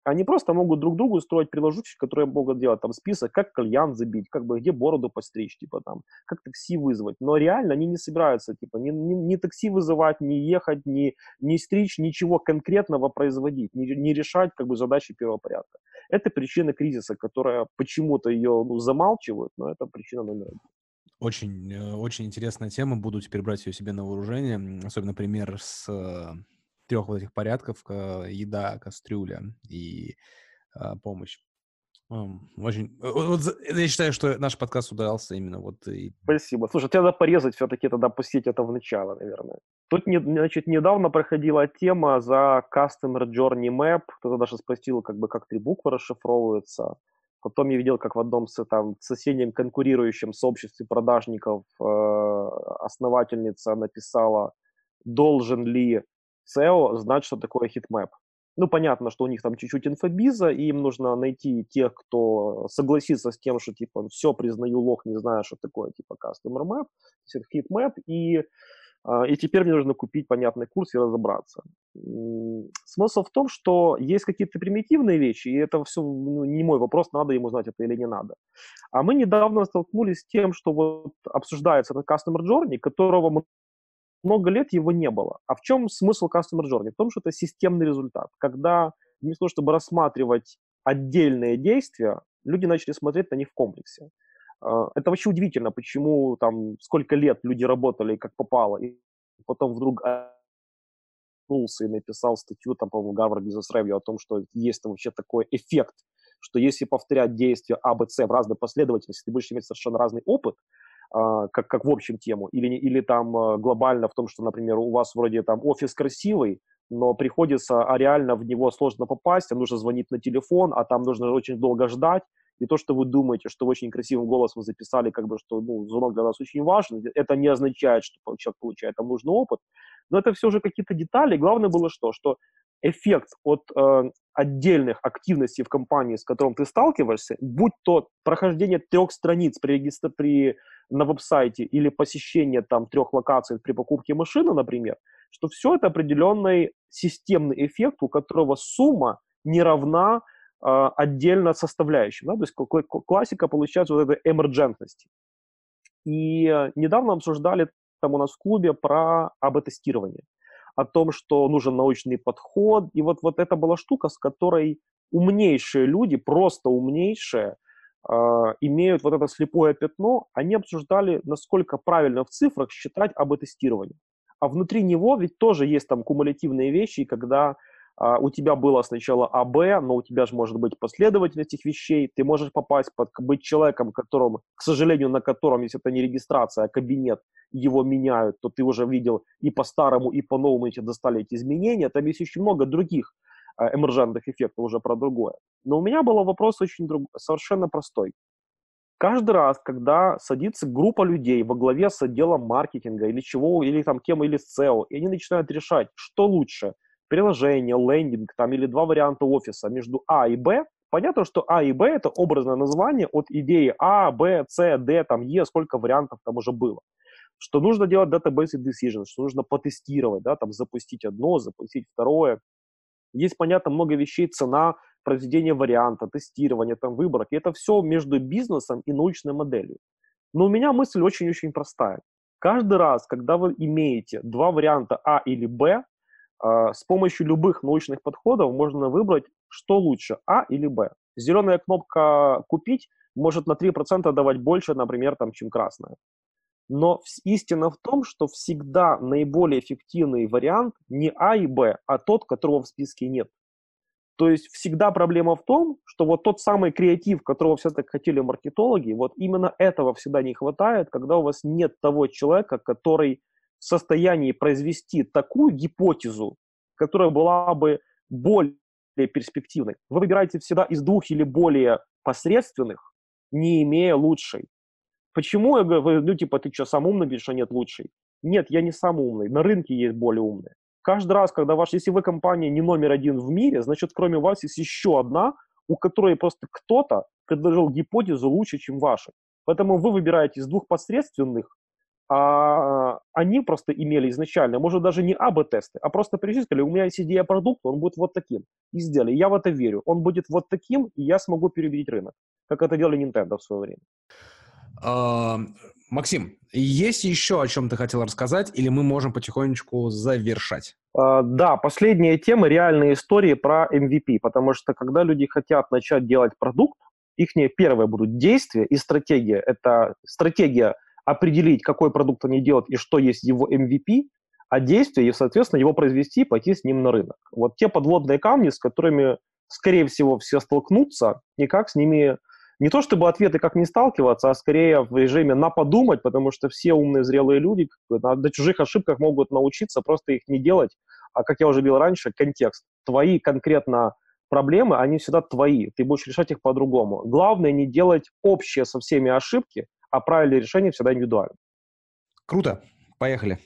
Они просто могут друг другу строить приложухи, которые могут делать там список, как кальян забить, как бы где бороду постричь, типа там, как такси вызвать. Но реально они не собираются, типа, ни, ни, ни такси вызывать, ни ехать, ни, ни стричь, ничего конкретного производить, не, не решать как бы задачи первого порядка. Это причина кризиса, которая почему-то ее ну, замалчивают, но это причина номер один. Очень, э, очень интересная тема. Буду теперь брать ее себе на вооружение. Особенно пример с э, трех вот этих порядков э, еда, кастрюля и а, помощь. Очень. Э, вот, я считаю, что наш подкаст удался именно вот. И... Спасибо. Слушай, тебе надо порезать все-таки тогда пустить это в начало, наверное. Тут, не, значит, недавно проходила тема за Customer Journey Map. Кто-то даже спросил, как бы, как три буквы расшифровываются. Потом я видел, как в одном там, соседнем конкурирующем сообществе продажников э, основательница написала, должен ли CEO знать, что такое heatmap. Ну, понятно, что у них там чуть-чуть инфобиза, и им нужно найти тех, кто согласится с тем, что, типа, все, признаю лох, не знаю, что такое, типа, customer map, это heatmap, и, а, и теперь мне нужно купить понятный курс и разобраться. Смысл в том, что есть какие-то примитивные вещи, и это все ну, не мой вопрос, надо ему знать это или не надо. А мы недавно столкнулись с тем, что вот обсуждается этот customer journey, которого много лет его не было. А в чем смысл Customer Journey? В том, что это системный результат. Когда вместо того, чтобы рассматривать отдельные действия, люди начали смотреть на них в комплексе. А, это вообще удивительно, почему там сколько лет люди работали как попало, и потом вдруг очнулся и написал статью, там, по-моему, Гарвард Review о том, что есть там вообще такой эффект, что если повторять действия А, Б, С в разной последовательности, ты будешь иметь совершенно разный опыт, как, как в общем тему, или, или там а, глобально в том, что, например, у вас вроде там офис красивый, но приходится, а реально в него сложно попасть, а нужно звонить на телефон, а там нужно очень долго ждать, и то, что вы думаете, что очень красивым голосом записали, как бы, что ну, звонок для нас очень важен, это не означает, что человек получает там нужный опыт, но это все же какие-то детали. Главное было что? Что эффект от э, отдельных активностей в компании, с которым ты сталкиваешься, будь то прохождение трех страниц при, регистр... при... на веб-сайте или посещение там трех локаций при покупке машины, например, что все это определенный системный эффект, у которого сумма не равна э, отдельно составляющим. Да? То есть классика получается вот этой эмерджентности. И э, недавно обсуждали там у нас в клубе про АБ-тестирование о том, что нужен научный подход. И вот, вот это была штука, с которой умнейшие люди, просто умнейшие, э, имеют вот это слепое пятно, они обсуждали, насколько правильно в цифрах считать об тестировании. А внутри него ведь тоже есть там кумулятивные вещи, когда у тебя было сначала АБ, но у тебя же может быть последовательность этих вещей, ты можешь попасть под, быть человеком, которым, к сожалению, на котором, если это не регистрация, а кабинет, его меняют, то ты уже видел и по-старому, и по-новому эти достали эти изменения. Там есть еще много других э, эмержентных эффектов уже про другое. Но у меня был вопрос очень друг... совершенно простой. Каждый раз, когда садится группа людей во главе с отделом маркетинга или чего, или там кем, или с SEO, и они начинают решать, что лучше – приложение, лендинг там, или два варианта офиса между А и Б, понятно, что А и Б это образное название от идеи А, Б, С, Д, там Е, сколько вариантов там уже было. Что нужно делать database decisions, что нужно потестировать, да, там запустить одно, запустить второе. Есть, понятно, много вещей, цена, произведение варианта, тестирование, там, выборок. И это все между бизнесом и научной моделью. Но у меня мысль очень-очень простая. Каждый раз, когда вы имеете два варианта А или Б, с помощью любых научных подходов можно выбрать, что лучше, А или Б. Зеленая кнопка «Купить» может на 3% давать больше, например, там, чем красная. Но истина в том, что всегда наиболее эффективный вариант не А и Б, а тот, которого в списке нет. То есть всегда проблема в том, что вот тот самый креатив, которого все так хотели маркетологи, вот именно этого всегда не хватает, когда у вас нет того человека, который в состоянии произвести такую гипотезу, которая была бы более перспективной. Вы выбираете всегда из двух или более посредственных, не имея лучшей. Почему я говорю, ну типа ты что, сам умный, говоришь, что нет лучшей? Нет, я не сам умный, на рынке есть более умные. Каждый раз, когда ваш, если вы компания не номер один в мире, значит, кроме вас есть еще одна, у которой просто кто-то предложил гипотезу лучше, чем ваша. Поэтому вы выбираете из двух посредственных, а они просто имели изначально, может, даже не АБ-тесты, а просто пришли сказали, у меня есть идея продукта, он будет вот таким. И сделали. Я в это верю. Он будет вот таким, и я смогу переубедить рынок, как это делали Nintendo в свое время. А, Максим, есть еще о чем ты хотел рассказать, или мы можем потихонечку завершать? Uh, да, последняя тема – реальные истории про MVP, потому что когда люди хотят начать делать продукт, их первое будут действия и стратегия. Это стратегия определить, какой продукт они делают и что есть его MVP, а действие, и, соответственно, его произвести и пойти с ним на рынок. Вот те подводные камни, с которыми, скорее всего, все столкнутся, и как с ними не то чтобы ответы как не сталкиваться, а скорее в режиме на подумать, потому что все умные зрелые люди на, на чужих ошибках могут научиться, просто их не делать. А как я уже говорил раньше, контекст. Твои конкретно проблемы, они всегда твои. Ты будешь решать их по-другому. Главное не делать общие со всеми ошибки, а правильное решение всегда индивидуально. Круто. Поехали.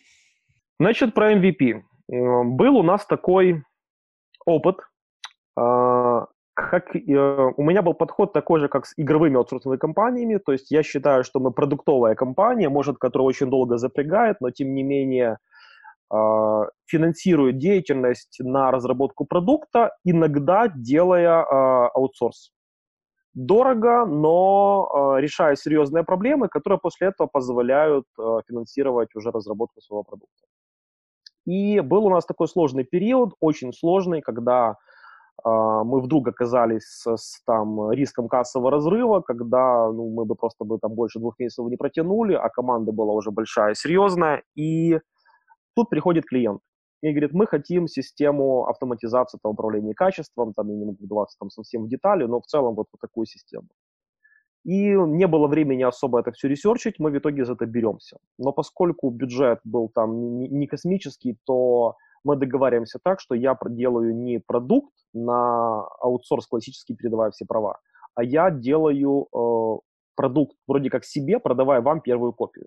Значит, про MVP. Был у нас такой опыт, а, как, э, у меня был подход такой же, как с игровыми аутсорсинговыми компаниями, то есть я считаю, что мы продуктовая компания, может, которая очень долго запрягает, но тем не менее э, финансирует деятельность на разработку продукта, иногда делая э, аутсорс. Дорого, но э, решая серьезные проблемы, которые после этого позволяют э, финансировать уже разработку своего продукта. И был у нас такой сложный период, очень сложный, когда а, мы вдруг оказались с, с там, риском кассового разрыва, когда ну, мы бы просто бы там больше двух месяцев не протянули, а команда была уже большая, серьезная, и тут приходит клиент и говорит, мы хотим систему автоматизации там, управления качеством, там, не могу вдаваться там совсем в детали, но в целом вот, вот такую систему. И не было времени особо это все ресерчить, мы в итоге за это беремся. Но поскольку бюджет был там не космический, то мы договариваемся так, что я делаю не продукт на аутсорс классический, передавая все права, а я делаю э, продукт вроде как себе, продавая вам первую копию.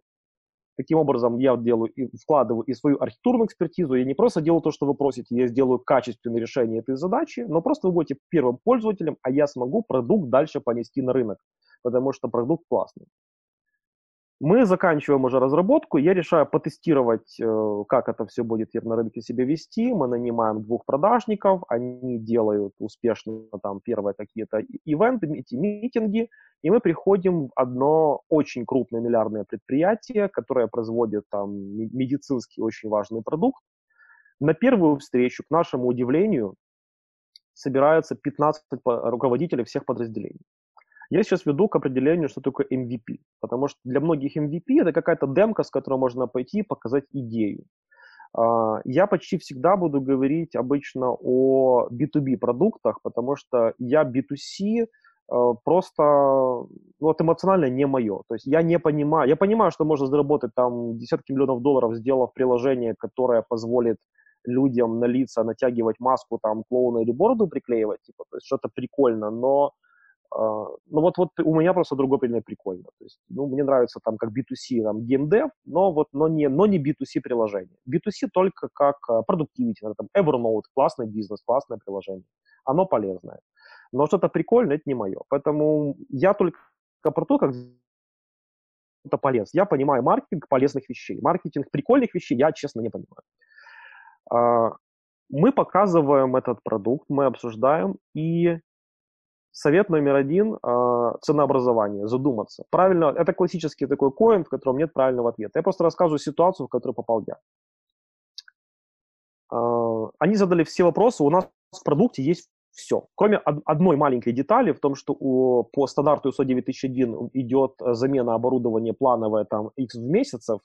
Таким образом, я делаю и вкладываю и свою архитектурную экспертизу. Я не просто делаю то, что вы просите, я сделаю качественное решение этой задачи, но просто вы будете первым пользователем, а я смогу продукт дальше понести на рынок, потому что продукт классный. Мы заканчиваем уже разработку, я решаю потестировать, э, как это все будет на рынке себя вести. Мы нанимаем двух продажников, они делают успешно там первые какие-то ивенты, митинги, и мы приходим в одно очень крупное миллиардное предприятие, которое производит там медицинский очень важный продукт. На первую встречу, к нашему удивлению, собираются 15 руководителей всех подразделений. Я сейчас веду к определению, что такое MVP, потому что для многих MVP это какая-то демка, с которой можно пойти и показать идею. А, я почти всегда буду говорить обычно о B2B продуктах, потому что я B2C э, просто ну, вот эмоционально не мое. То есть я не понимаю, я понимаю, что можно заработать там десятки миллионов долларов, сделав приложение, которое позволит людям на лица натягивать маску, там, клоуна или бороду приклеивать, типа, то есть что-то прикольно, но ну вот, вот у меня просто другой предмет прикольно. То есть, ну, мне нравится там как B2C, там, GameDev, но вот, но не, но не B2C приложение. B2C только как продуктивити, там, Evernote, классный бизнес, классное приложение. Оно полезное. Но что-то прикольное, это не мое. Поэтому я только про то, как это полезно. Я понимаю маркетинг полезных вещей. Маркетинг прикольных вещей я, честно, не понимаю. А, мы показываем этот продукт, мы обсуждаем, и совет номер один э, ценообразование, задуматься. Правильно, это классический такой коин, в котором нет правильного ответа. Я просто рассказываю ситуацию, в которую попал я. Э, они задали все вопросы, у нас в продукте есть все. Кроме од- одной маленькой детали в том, что у, по стандарту ISO 9001 идет замена оборудования плановая там X в месяцев,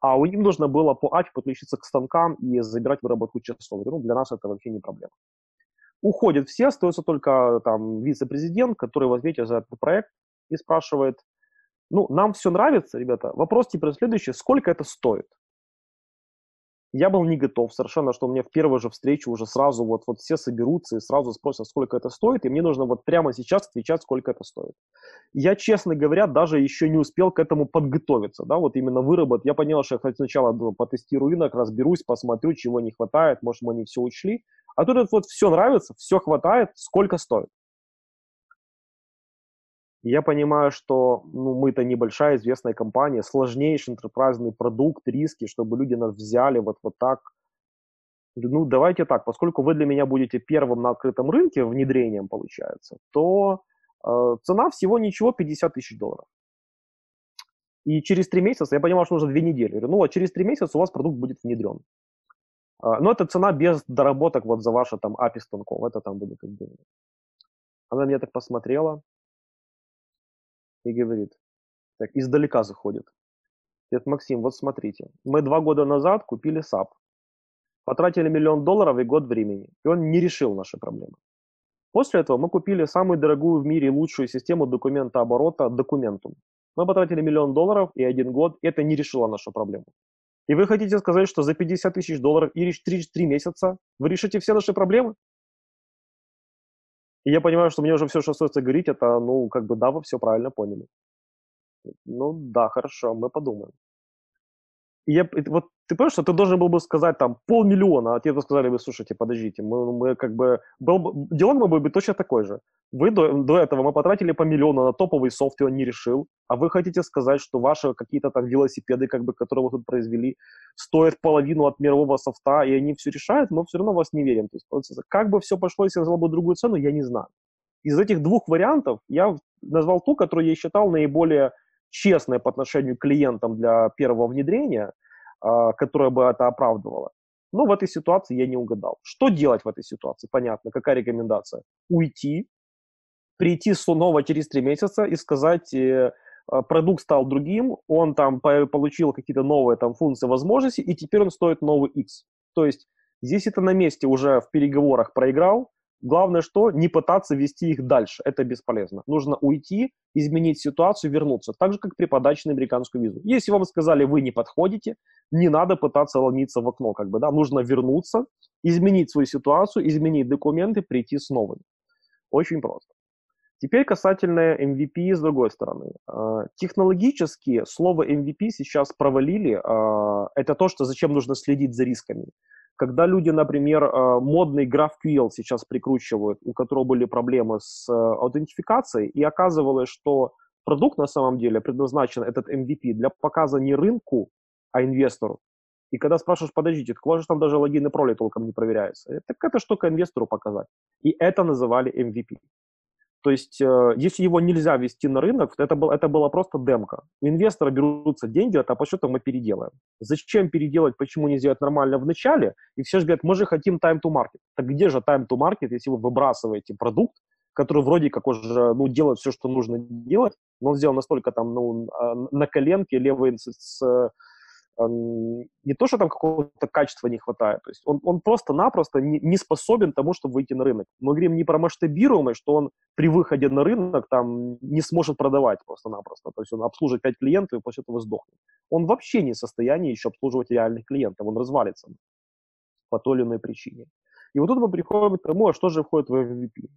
а у них нужно было по API подключиться к станкам и забирать выработку часов. Ну, для нас это вообще не проблема. Уходят все, остается только там вице-президент, который возьмет за этот проект и спрашивает, ну, нам все нравится, ребята, вопрос теперь следующий, сколько это стоит? Я был не готов совершенно, что мне в первую же встречу уже сразу вот, вот все соберутся и сразу спросят, сколько это стоит, и мне нужно вот прямо сейчас отвечать, сколько это стоит. Я, честно говоря, даже еще не успел к этому подготовиться, да, вот именно выработать. Я понял, что я сначала думаю, потестирую рынок, разберусь, посмотрю, чего не хватает, может, мы не все учли. А тут вот все нравится, все хватает, сколько стоит. Я понимаю, что ну, мы-то небольшая известная компания, сложнейший enterprise продукт, риски, чтобы люди нас взяли вот, вот так. Ну, давайте так, поскольку вы для меня будете первым на открытом рынке внедрением, получается, то э, цена всего ничего 50 тысяч долларов. И через три месяца, я понимал, что нужно две недели. Говорю, ну, а через три месяца у вас продукт будет внедрен. Э, но это цена без доработок вот за ваши там API станков. Это там будет как бы. Она меня так посмотрела, и говорит, так, издалека заходит. Говорит, Максим, вот смотрите, мы два года назад купили SAP, потратили миллион долларов и год времени, и он не решил наши проблемы. После этого мы купили самую дорогую в мире лучшую систему документа оборота Documentum. Мы потратили миллион долларов и один год, и это не решило нашу проблему. И вы хотите сказать, что за 50 тысяч долларов и 3, 3 месяца вы решите все наши проблемы? И я понимаю, что мне уже все, что остается говорить, это, ну, как бы, да, вы все правильно поняли. Ну, да, хорошо, мы подумаем. Я, вот ты понимаешь, что ты должен был бы сказать там полмиллиона, а тебе бы сказали бы, слушайте, подождите, мы, мы как бы, был бы, диалог мой бы точно такой же. Вы до, до этого мы потратили по миллиону на топовый софт, и он не решил, а вы хотите сказать, что ваши какие-то там велосипеды, как бы, которые вы тут произвели, стоят половину от мирового софта, и они все решают, но все равно вас не верим. То есть, как бы все пошло, если я назвал бы другую цену, я не знаю. Из этих двух вариантов я назвал ту, которую я считал наиболее честной по отношению к клиентам для первого внедрения, а, которая бы это оправдывала. Но в этой ситуации я не угадал. Что делать в этой ситуации? Понятно. Какая рекомендация? Уйти, прийти снова через три месяца и сказать, э, а, продукт стал другим, он там получил какие-то новые там функции, возможности, и теперь он стоит новый X. То есть здесь это на месте уже в переговорах проиграл, Главное, что не пытаться вести их дальше. Это бесполезно. Нужно уйти, изменить ситуацию, вернуться. Так же, как при подаче на американскую визу. Если вам сказали, вы не подходите, не надо пытаться ломиться в окно. Как бы, да? Нужно вернуться, изменить свою ситуацию, изменить документы, прийти с новыми. Очень просто. Теперь касательно MVP с другой стороны. А, технологически слово MVP сейчас провалили. А, это то, что зачем нужно следить за рисками. Когда люди, например, а, модный GraphQL сейчас прикручивают, у которого были проблемы с аутентификацией, и оказывалось, что продукт на самом деле предназначен, этот MVP, для показа не рынку, а инвестору. И когда спрашиваешь, подождите, так у вас же там даже логин и пароли толком не проверяются. Так это только инвестору показать. И это называли MVP. То есть, э, если его нельзя вести на рынок, это, был, это была просто демка. У инвестора берутся деньги, а по счету мы переделаем. Зачем переделать, почему не сделать нормально в начале? И все же говорят, мы же хотим time to market. Так где же time to market, если вы выбрасываете продукт, который вроде как уже ну, делает все, что нужно делать, но он сделан настолько там ну, а, на коленке, левый с, с не то, что там какого-то качества не хватает, то есть он, он просто-напросто не, не способен тому, чтобы выйти на рынок. Мы говорим не про масштабируемость, что он при выходе на рынок там не сможет продавать просто-напросто, то есть он обслуживает 5 клиентов и после этого сдохнет. Он вообще не в состоянии еще обслуживать реальных клиентов, он развалится по той или иной причине. И вот тут мы приходим к тому, а что же входит в MVP.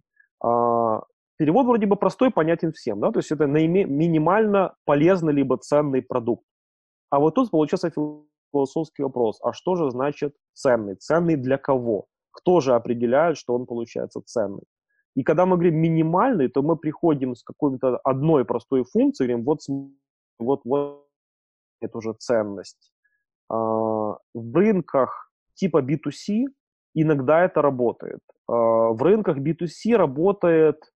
А, перевод вроде бы простой, понятен всем, да, то есть это наиме, минимально полезный либо ценный продукт. А вот тут получился философский вопрос. А что же значит ценный? Ценный для кого? Кто же определяет, что он получается ценный? И когда мы говорим минимальный, то мы приходим с какой-то одной простой функцией, говорим, вот, вот, вот это уже ценность. А, в рынках типа B2C иногда это работает. А, в рынках B2C работает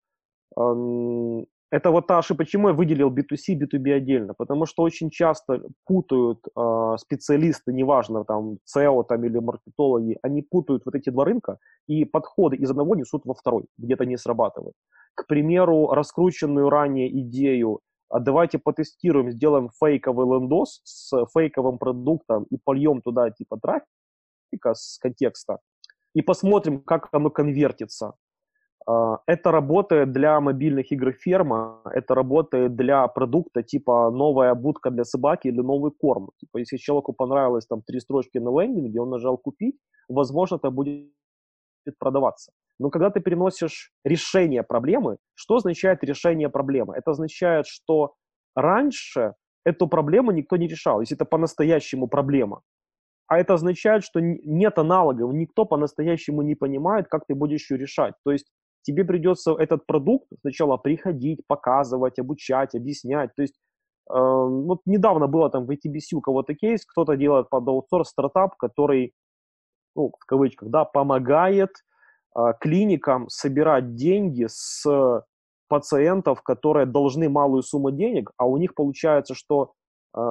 это вот та ошибка, почему я выделил B2C, B2B отдельно, потому что очень часто путают э, специалисты, неважно, там, SEO там, или маркетологи, они путают вот эти два рынка, и подходы из одного несут во второй, где-то не срабатывает. К примеру, раскрученную ранее идею, а давайте потестируем, сделаем фейковый лендос с фейковым продуктом и польем туда типа трафика с контекста, и посмотрим, как оно конвертится это работает для мобильных игр ферма, это работает для продукта типа новая будка для собаки или новый корм. Типа, если человеку понравилось там три строчки на лендинге, он нажал купить, возможно, это будет продаваться. Но когда ты переносишь решение проблемы, что означает решение проблемы? Это означает, что раньше эту проблему никто не решал, если это по-настоящему проблема. А это означает, что нет аналогов, никто по-настоящему не понимает, как ты будешь ее решать. То есть тебе придется этот продукт сначала приходить, показывать, обучать, объяснять. То есть э, вот недавно было там в ATBC у кого-то кейс, кто-то делает под аутсорс стартап, который, ну, в кавычках, да, помогает э, клиникам собирать деньги с пациентов, которые должны малую сумму денег, а у них получается, что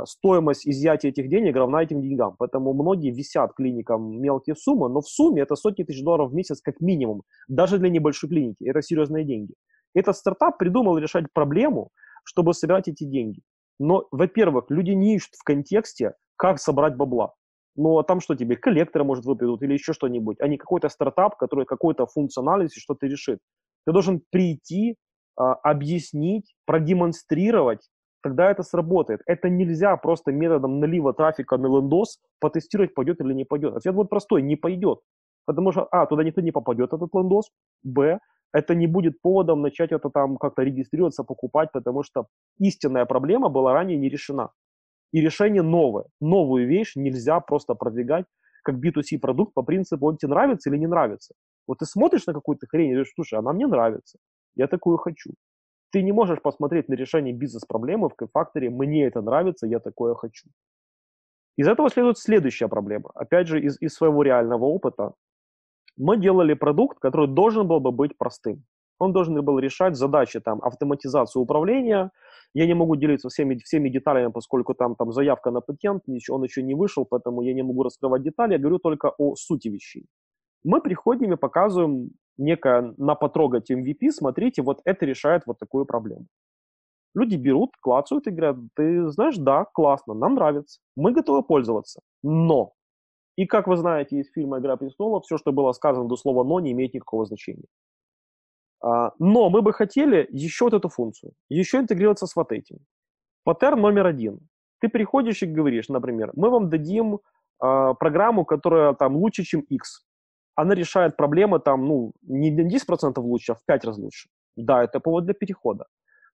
стоимость изъятия этих денег равна этим деньгам. Поэтому многие висят клиникам мелкие суммы, но в сумме это сотни тысяч долларов в месяц как минимум, даже для небольшой клиники. Это серьезные деньги. Этот стартап придумал решать проблему, чтобы собирать эти деньги. Но, во-первых, люди не ищут в контексте, как собрать бабла. Ну, а там что тебе, коллекторы, может, выпадут или еще что-нибудь, а не какой-то стартап, который какой-то функциональности что-то решит. Ты должен прийти, а, объяснить, продемонстрировать, тогда это сработает. Это нельзя просто методом налива трафика на лендос потестировать, пойдет или не пойдет. Ответ будет простой, не пойдет. Потому что, а, туда никто не попадет, этот лендос, б, это не будет поводом начать это там как-то регистрироваться, покупать, потому что истинная проблема была ранее не решена. И решение новое. Новую вещь нельзя просто продвигать как B2C продукт по принципу, он тебе нравится или не нравится. Вот ты смотришь на какую-то хрень и говоришь, слушай, она мне нравится, я такую хочу. Ты не можешь посмотреть на решение бизнес-проблемы в факторе «мне это нравится, я такое хочу». Из этого следует следующая проблема. Опять же, из, из своего реального опыта. Мы делали продукт, который должен был бы быть простым. Он должен был решать задачи там, автоматизации управления. Я не могу делиться всеми, всеми деталями, поскольку там, там заявка на патент, он еще не вышел, поэтому я не могу раскрывать детали. Я говорю только о сути вещей. Мы приходим и показываем некое на потрогать MVP, смотрите, вот это решает вот такую проблему. Люди берут, клацают и говорят, ты знаешь, да, классно, нам нравится, мы готовы пользоваться, но. И как вы знаете из фильма «Игра престолов», все, что было сказано до слова «но», не имеет никакого значения. А, но мы бы хотели еще вот эту функцию, еще интегрироваться с вот этим. Паттерн номер один. Ты приходишь и говоришь, например, мы вам дадим э, программу, которая там лучше, чем X она решает проблемы там, ну, не на 10% лучше, а в 5 раз лучше. Да, это повод для перехода.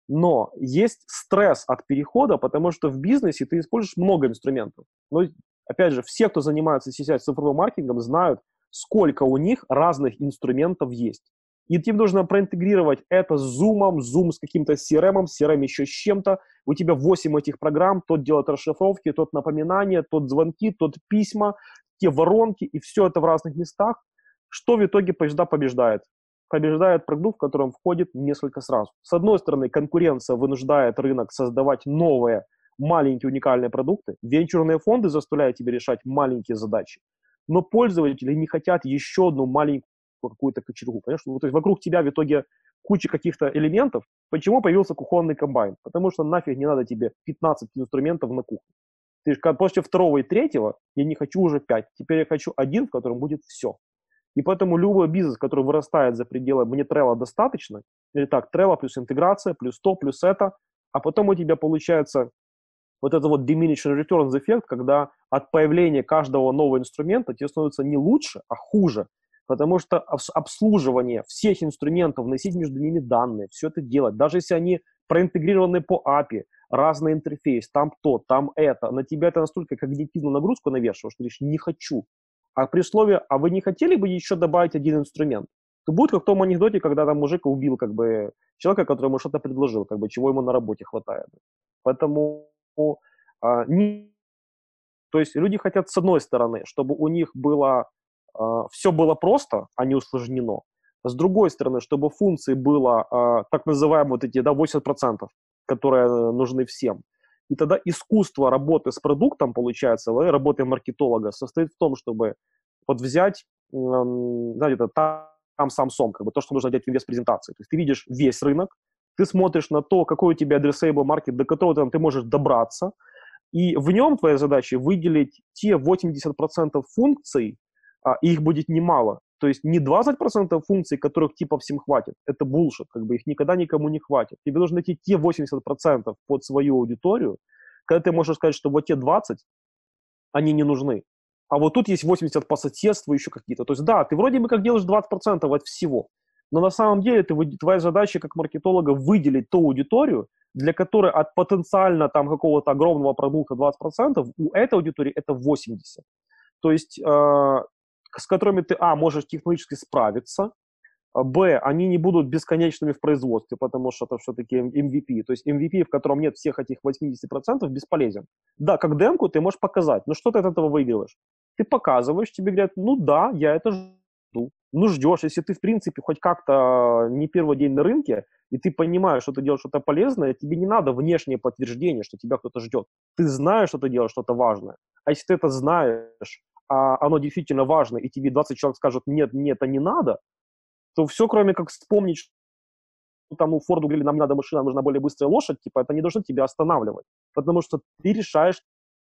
Но есть стресс от перехода, потому что в бизнесе ты используешь много инструментов. Но, опять же, все, кто занимается сейчас цифровым маркетингом, знают, сколько у них разных инструментов есть. И тебе нужно проинтегрировать это с Zoom, Zoom с каким-то CRM, CRM еще с чем-то. У тебя 8 этих программ, тот делает расшифровки, тот напоминания, тот звонки, тот письма, те воронки, и все это в разных местах. Что в итоге всегда побеждает? Побеждает продукт, в котором входит несколько сразу. С одной стороны, конкуренция вынуждает рынок создавать новые, маленькие уникальные продукты. Венчурные фонды заставляют тебя решать маленькие задачи. Но пользователи не хотят еще одну маленькую какую-то кочергу. Понимаешь? Ну, то есть вокруг тебя в итоге куча каких-то элементов. Почему появился кухонный комбайн? Потому что нафиг не надо тебе 15 инструментов на кухне. Ты после второго и третьего я не хочу уже пять. Теперь я хочу один, в котором будет все. И поэтому любой бизнес, который вырастает за пределы «мне трела достаточно», или так, трела плюс интеграция, плюс то, плюс это, а потом у тебя получается вот это вот diminishing returns эффект, когда от появления каждого нового инструмента тебе становится не лучше, а хуже, потому что обслуживание всех инструментов, вносить между ними данные, все это делать, даже если они проинтегрированы по API, разный интерфейс, там то, там это, на тебя это настолько когнитивную нагрузку навешиваешь, что ты говоришь, не хочу, а при условии, а вы не хотели бы еще добавить один инструмент? То будет как в том анекдоте, когда там мужик убил как бы человека, который ему что-то предложил, как бы чего ему на работе хватает. Поэтому а, не... То есть люди хотят с одной стороны, чтобы у них было а, все было просто, а не усложнено. С другой стороны, чтобы функций было э, так называемые вот эти да, 80%, которые нужны всем. И тогда искусство работы с продуктом, получается, работы маркетолога состоит в том, чтобы вот взять, э, знаете, там, там Samsung, как бы то, что нужно делать в инвест-презентации. То есть ты видишь весь рынок, ты смотришь на то, какой у тебя addressable маркет, до которого там, ты можешь добраться, и в нем твоя задача выделить те 80% функций, а, их будет немало. То есть не 20% функций, которых типа всем хватит. Это булшит, как бы их никогда никому не хватит. Тебе нужно найти те 80% под свою аудиторию, когда ты можешь сказать, что вот те 20, они не нужны. А вот тут есть 80 по соседству, еще какие-то. То есть да, ты вроде бы как делаешь 20% от всего, но на самом деле ты, твоя задача как маркетолога выделить ту аудиторию, для которой от потенциально там какого-то огромного продукта 20%, у этой аудитории это 80%. То есть э, с которыми ты, а, можешь технологически справиться, а, б, они не будут бесконечными в производстве, потому что это все-таки MVP. То есть MVP, в котором нет всех этих 80%, бесполезен. Да, как демку ты можешь показать, но что ты от этого выигрываешь? Ты показываешь, тебе говорят, ну да, я это жду. Ну ждешь, если ты, в принципе, хоть как-то не первый день на рынке, и ты понимаешь, что ты делаешь что-то полезное, тебе не надо внешнее подтверждение, что тебя кто-то ждет. Ты знаешь, что ты делаешь что-то важное. А если ты это знаешь, а оно действительно важно, и тебе 20 человек скажут, нет, нет, это не надо, то все, кроме как вспомнить, что там у Форду говорили, нам не надо машина, нужна более быстрая лошадь, типа, это не должно тебя останавливать. Потому что ты решаешь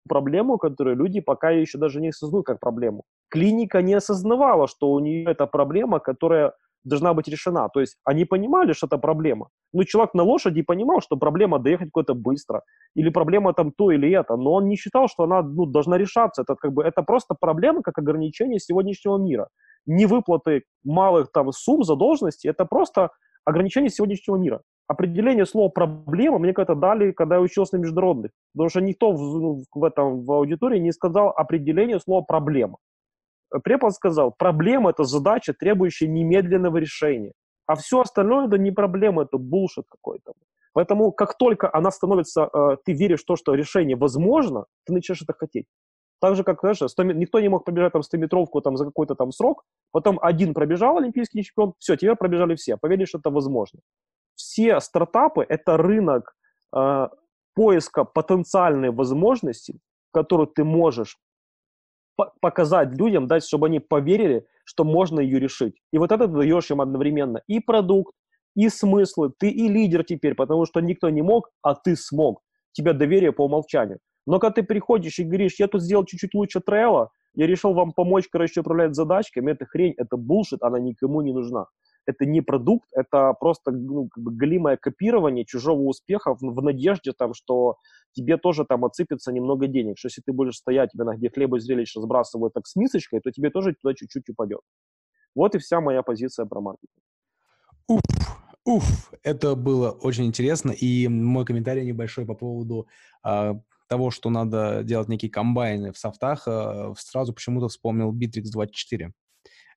проблему, которую люди пока еще даже не осознают как проблему. Клиника не осознавала, что у нее это проблема, которая должна быть решена. То есть они понимали, что это проблема. Ну, человек на лошади понимал, что проблема доехать куда-то быстро, или проблема там то или это, но он не считал, что она ну, должна решаться. Это, как бы, это просто проблема, как ограничение сегодняшнего мира. Не выплаты малых там сумм задолженности, это просто ограничение сегодняшнего мира. Определение слова «проблема» мне когда-то дали, когда я учился на международных. Потому что никто в, ну, в, этом, в аудитории не сказал определение слова «проблема». Препод сказал, проблема – это задача, требующая немедленного решения. А все остальное – это не проблема, это булшит какой-то. Поэтому как только она становится, э, ты веришь в то, что решение возможно, ты начинаешь это хотеть. Так же, как, знаешь, 100, никто не мог пробежать там 100-метровку там, за какой-то там срок, потом один пробежал олимпийский чемпион, все, теперь пробежали все, поверили, что это возможно. Все стартапы – это рынок э, поиска потенциальной возможности, которую ты можешь показать людям, дать, чтобы они поверили, что можно ее решить. И вот это даешь им одновременно и продукт, и смыслы. Ты и лидер теперь, потому что никто не мог, а ты смог. Тебя доверие по умолчанию. Но когда ты приходишь и говоришь, я тут сделал чуть-чуть лучше трейла, я решил вам помочь, короче, управлять задачками, это хрень, это булшит, она никому не нужна это не продукт, это просто ну, как бы галимое копирование чужого успеха в, в надежде, там, что тебе тоже там отсыпется немного денег, что если ты будешь стоять, на где хлеба и зрелище сбрасывают так с мисочкой, то тебе тоже туда чуть-чуть упадет. Вот и вся моя позиция про маркетинг. Уф, уф, это было очень интересно, и мой комментарий небольшой по поводу э, того, что надо делать некие комбайны в софтах, э, сразу почему-то вспомнил Bittrex 24.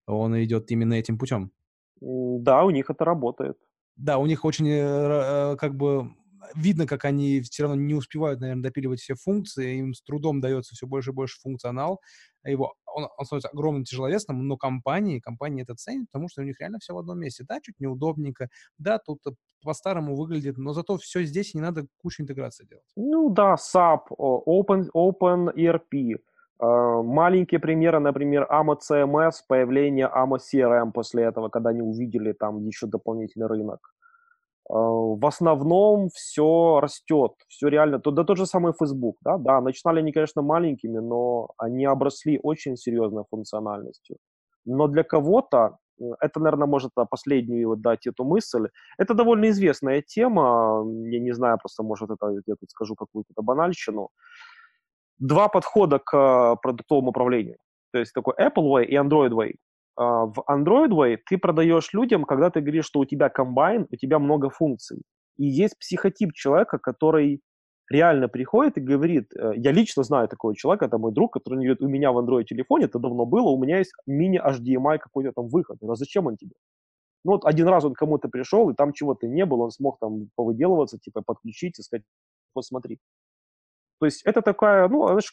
Он идет именно этим путем. Да, у них это работает. Да, у них очень э, э, как бы видно, как они все равно не успевают, наверное, допиливать все функции, им с трудом дается все больше и больше функционал, его, он, он становится огромным тяжеловесным, но компании, компании это ценят, потому что у них реально все в одном месте. Да, чуть неудобненько, да, тут по-старому выглядит, но зато все здесь, не надо кучу интеграции делать. Ну да, SAP, Open, Open ERP, маленькие примеры, например, AMO CMS, появление AMO CRM после этого, когда они увидели там еще дополнительный рынок. Э, в основном все растет, все реально. Да тот же самый Facebook, да, да, начинали они, конечно, маленькими, но они обросли очень серьезной функциональностью. Но для кого-то, э, это, наверное, может последнюю дать эту мысль, это довольно известная тема, я не знаю, просто, может, это я тут скажу какую-то банальщину, два подхода к э, продуктовому управлению. То есть такой Apple Way и Android Way. А, в Android Way ты продаешь людям, когда ты говоришь, что у тебя комбайн, у тебя много функций. И есть психотип человека, который реально приходит и говорит, э, я лично знаю такого человека, это мой друг, который говорит, у меня в Android телефоне, это давно было, у меня есть мини-HDMI какой-то там выход. А зачем он тебе? Ну вот один раз он кому-то пришел, и там чего-то не было, он смог там повыделываться, типа подключить и сказать, вот смотри. То есть это такая, ну, знаешь,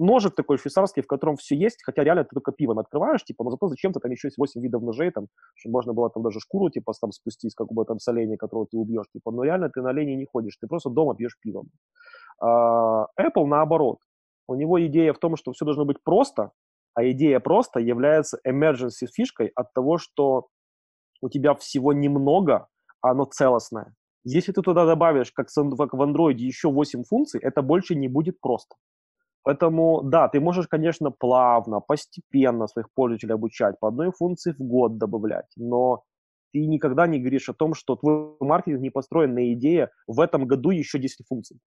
ножик такой швейцарский, в котором все есть, хотя реально ты только пивом открываешь, типа, но зато зачем-то там еще есть 8 видов ножей, там, чтобы можно было там даже шкуру, типа, там спустить, как бы там с оленя, которого ты убьешь, типа, но реально ты на олене не ходишь, ты просто дома пьешь пивом. А, Apple наоборот. У него идея в том, что все должно быть просто, а идея просто является emergency фишкой от того, что у тебя всего немного, а оно целостное. Если ты туда добавишь, как в Android, еще 8 функций, это больше не будет просто. Поэтому, да, ты можешь, конечно, плавно, постепенно своих пользователей обучать, по одной функции в год добавлять, но ты никогда не говоришь о том, что твой маркетинг не построен на идее в этом году еще 10 функций.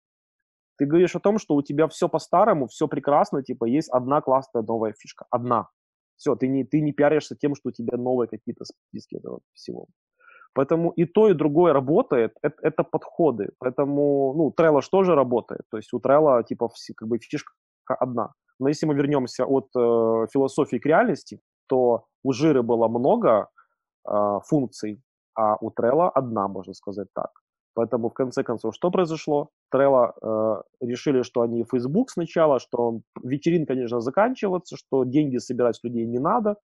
Ты говоришь о том, что у тебя все по-старому, все прекрасно, типа есть одна классная новая фишка, одна. Все, ты не, ты не пиаришься тем, что у тебя новые какие-то списки этого всего. Поэтому и то, и другое работает, это, это подходы. Поэтому, ну, Trello тоже работает. То есть у Trello, типа, как бы фишка одна. Но если мы вернемся от э, философии к реальности, то у Жиры было много э, функций, а у Trello одна, можно сказать так. Поэтому, в конце концов, что произошло? Trello э, решили, что они Facebook сначала, что вечерин, конечно, заканчиваться, что деньги собирать людей не надо,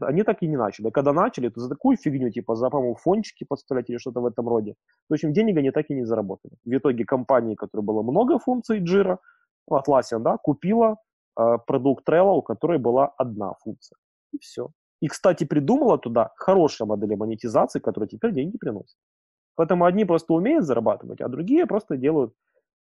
они так и не начали. Когда начали, то за такую фигню, типа за, по-моему, фончики подставлять или что-то в этом роде. В общем, денег они так и не заработали. В итоге компания, которой было много функций Jira, Atlassian, да, купила э, продукт Trello, у которой была одна функция. И все. И, кстати, придумала туда хорошая модель монетизации, которая теперь деньги приносит. Поэтому одни просто умеют зарабатывать, а другие просто делают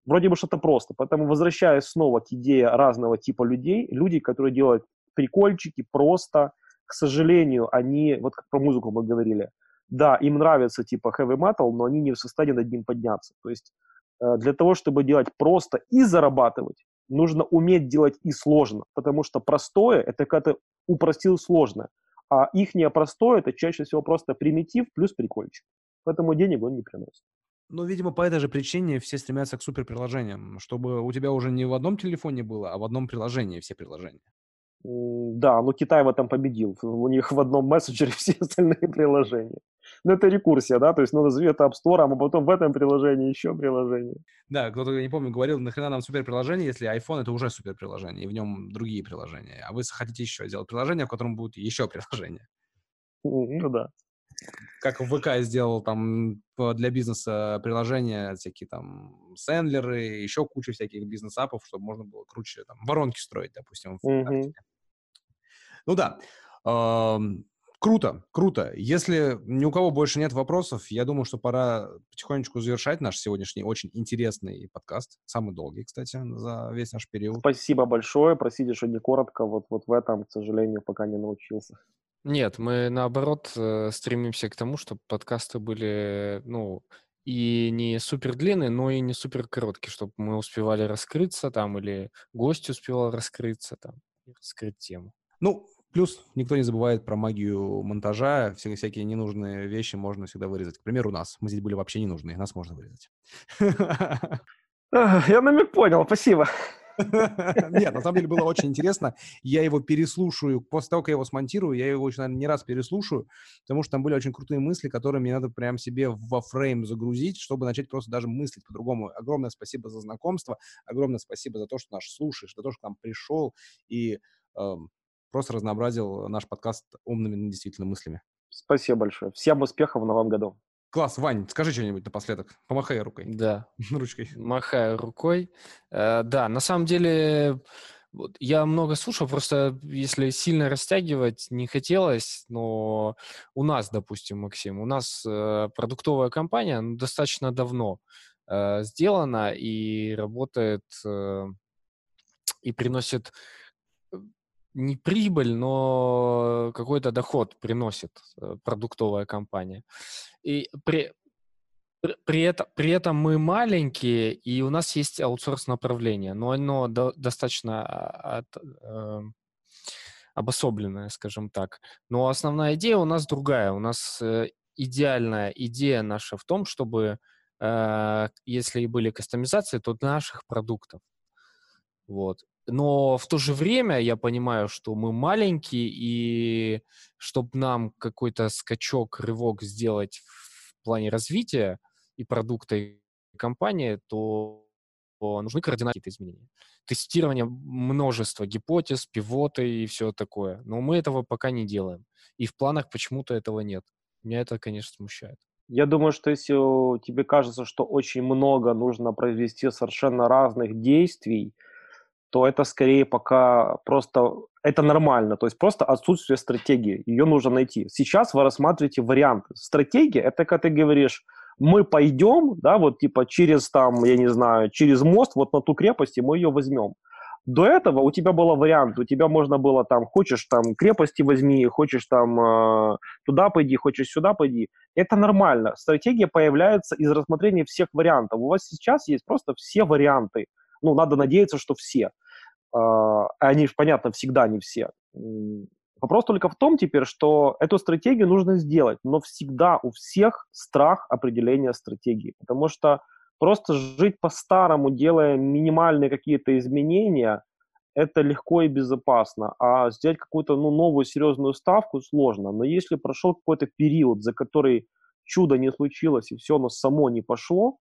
вроде бы что-то просто. Поэтому, возвращаясь снова к идее разного типа людей, люди, которые делают прикольчики просто, к сожалению, они, вот как про музыку мы говорили, да, им нравится типа heavy metal, но они не в состоянии над ним подняться. То есть э, для того, чтобы делать просто и зарабатывать, нужно уметь делать и сложно, потому что простое – это когда ты упростил сложное, а их простое – это чаще всего просто примитив плюс прикольчик. Поэтому денег он не приносит. Ну, видимо, по этой же причине все стремятся к суперприложениям, чтобы у тебя уже не в одном телефоне было, а в одном приложении все приложения. Да, но Китай в этом победил. У них в одном мессенджере все остальные приложения. Ну, это рекурсия, да, то есть, ну, назови это App Store, а потом в этом приложении еще приложение. Да, кто-то, я не помню, говорил, нахрена нам суперприложение, если iPhone это уже суперприложение, и в нем другие приложения. А вы хотите еще сделать приложение, в котором будет еще приложение. Ну да. Как ВК сделал там для бизнеса приложения, всякие там сендлеры, еще куча всяких бизнес-апов, чтобы можно было круче там воронки строить, допустим, в mm-hmm. Ну да. Круто, круто. Если ни у кого больше нет вопросов, я думаю, что пора потихонечку завершать наш сегодняшний очень интересный подкаст. Самый долгий, кстати, за весь наш период. Спасибо большое. Простите, что не коротко. Вот, вот в этом, к сожалению, пока не научился. Нет, мы наоборот э, стремимся к тому, чтобы подкасты были, ну, и не супер длинные, но и не супер короткие, чтобы мы успевали раскрыться там, или гость успевал раскрыться там, и раскрыть тему. Ну, плюс никто не забывает про магию монтажа, всякие, всякие ненужные вещи можно всегда вырезать. К примеру, у нас. Мы здесь были вообще ненужные, нас можно вырезать. Я намек понял, спасибо. Нет, на самом деле было очень интересно. Я его переслушаю. После того, как я его смонтирую, я его, наверное, не раз переслушаю, потому что там были очень крутые мысли, которые мне надо прям себе во фрейм загрузить, чтобы начать просто даже мыслить по-другому. Огромное спасибо за знакомство, огромное спасибо за то, что наш слушаешь, за то, что к нам пришел и э, просто разнообразил наш подкаст умными действительно мыслями. Спасибо большое. Всем успехов в новом году. Класс, Вань, скажи что-нибудь напоследок. Помахай рукой. Да. Ручкой. Махаю рукой. Э, да, на самом деле, вот, я много слушал, просто если сильно растягивать не хотелось, но у нас, допустим, Максим, у нас э, продуктовая компания ну, достаточно давно э, сделана и работает э, и приносит не прибыль, но какой-то доход приносит э, продуктовая компания. И при, при, этом, при этом мы маленькие, и у нас есть аутсорс направление, но оно до, достаточно а, от, э, обособленное, скажем так. Но основная идея у нас другая. У нас э, идеальная идея наша в том, чтобы, э, если и были кастомизации, то наших продуктов. Вот. Но в то же время я понимаю, что мы маленькие, и чтобы нам какой-то скачок, рывок сделать в плане развития и продукта, и компании, то нужны кардинальные изменения. Тестирование множества гипотез, пивоты и все такое. Но мы этого пока не делаем. И в планах почему-то этого нет. Меня это, конечно, смущает. Я думаю, что если тебе кажется, что очень много нужно произвести совершенно разных действий, то это скорее пока просто это нормально, то есть просто отсутствие стратегии, ее нужно найти. Сейчас вы рассматриваете варианты. Стратегия – это когда ты говоришь, мы пойдем, да, вот типа через там, я не знаю, через мост вот на ту крепость, и мы ее возьмем. До этого у тебя был вариант, у тебя можно было там, хочешь там крепости возьми, хочешь там э, туда пойди, хочешь сюда пойди. Это нормально. Стратегия появляется из рассмотрения всех вариантов. У вас сейчас есть просто все варианты. Ну, надо надеяться, что все. Э, они, понятно, всегда не все. Вопрос только в том теперь, что эту стратегию нужно сделать, но всегда у всех страх определения стратегии, потому что Просто жить по-старому, делая минимальные какие-то изменения, это легко и безопасно. А сделать какую-то ну, новую серьезную ставку сложно. Но если прошел какой-то период, за который чудо не случилось и все оно само не пошло,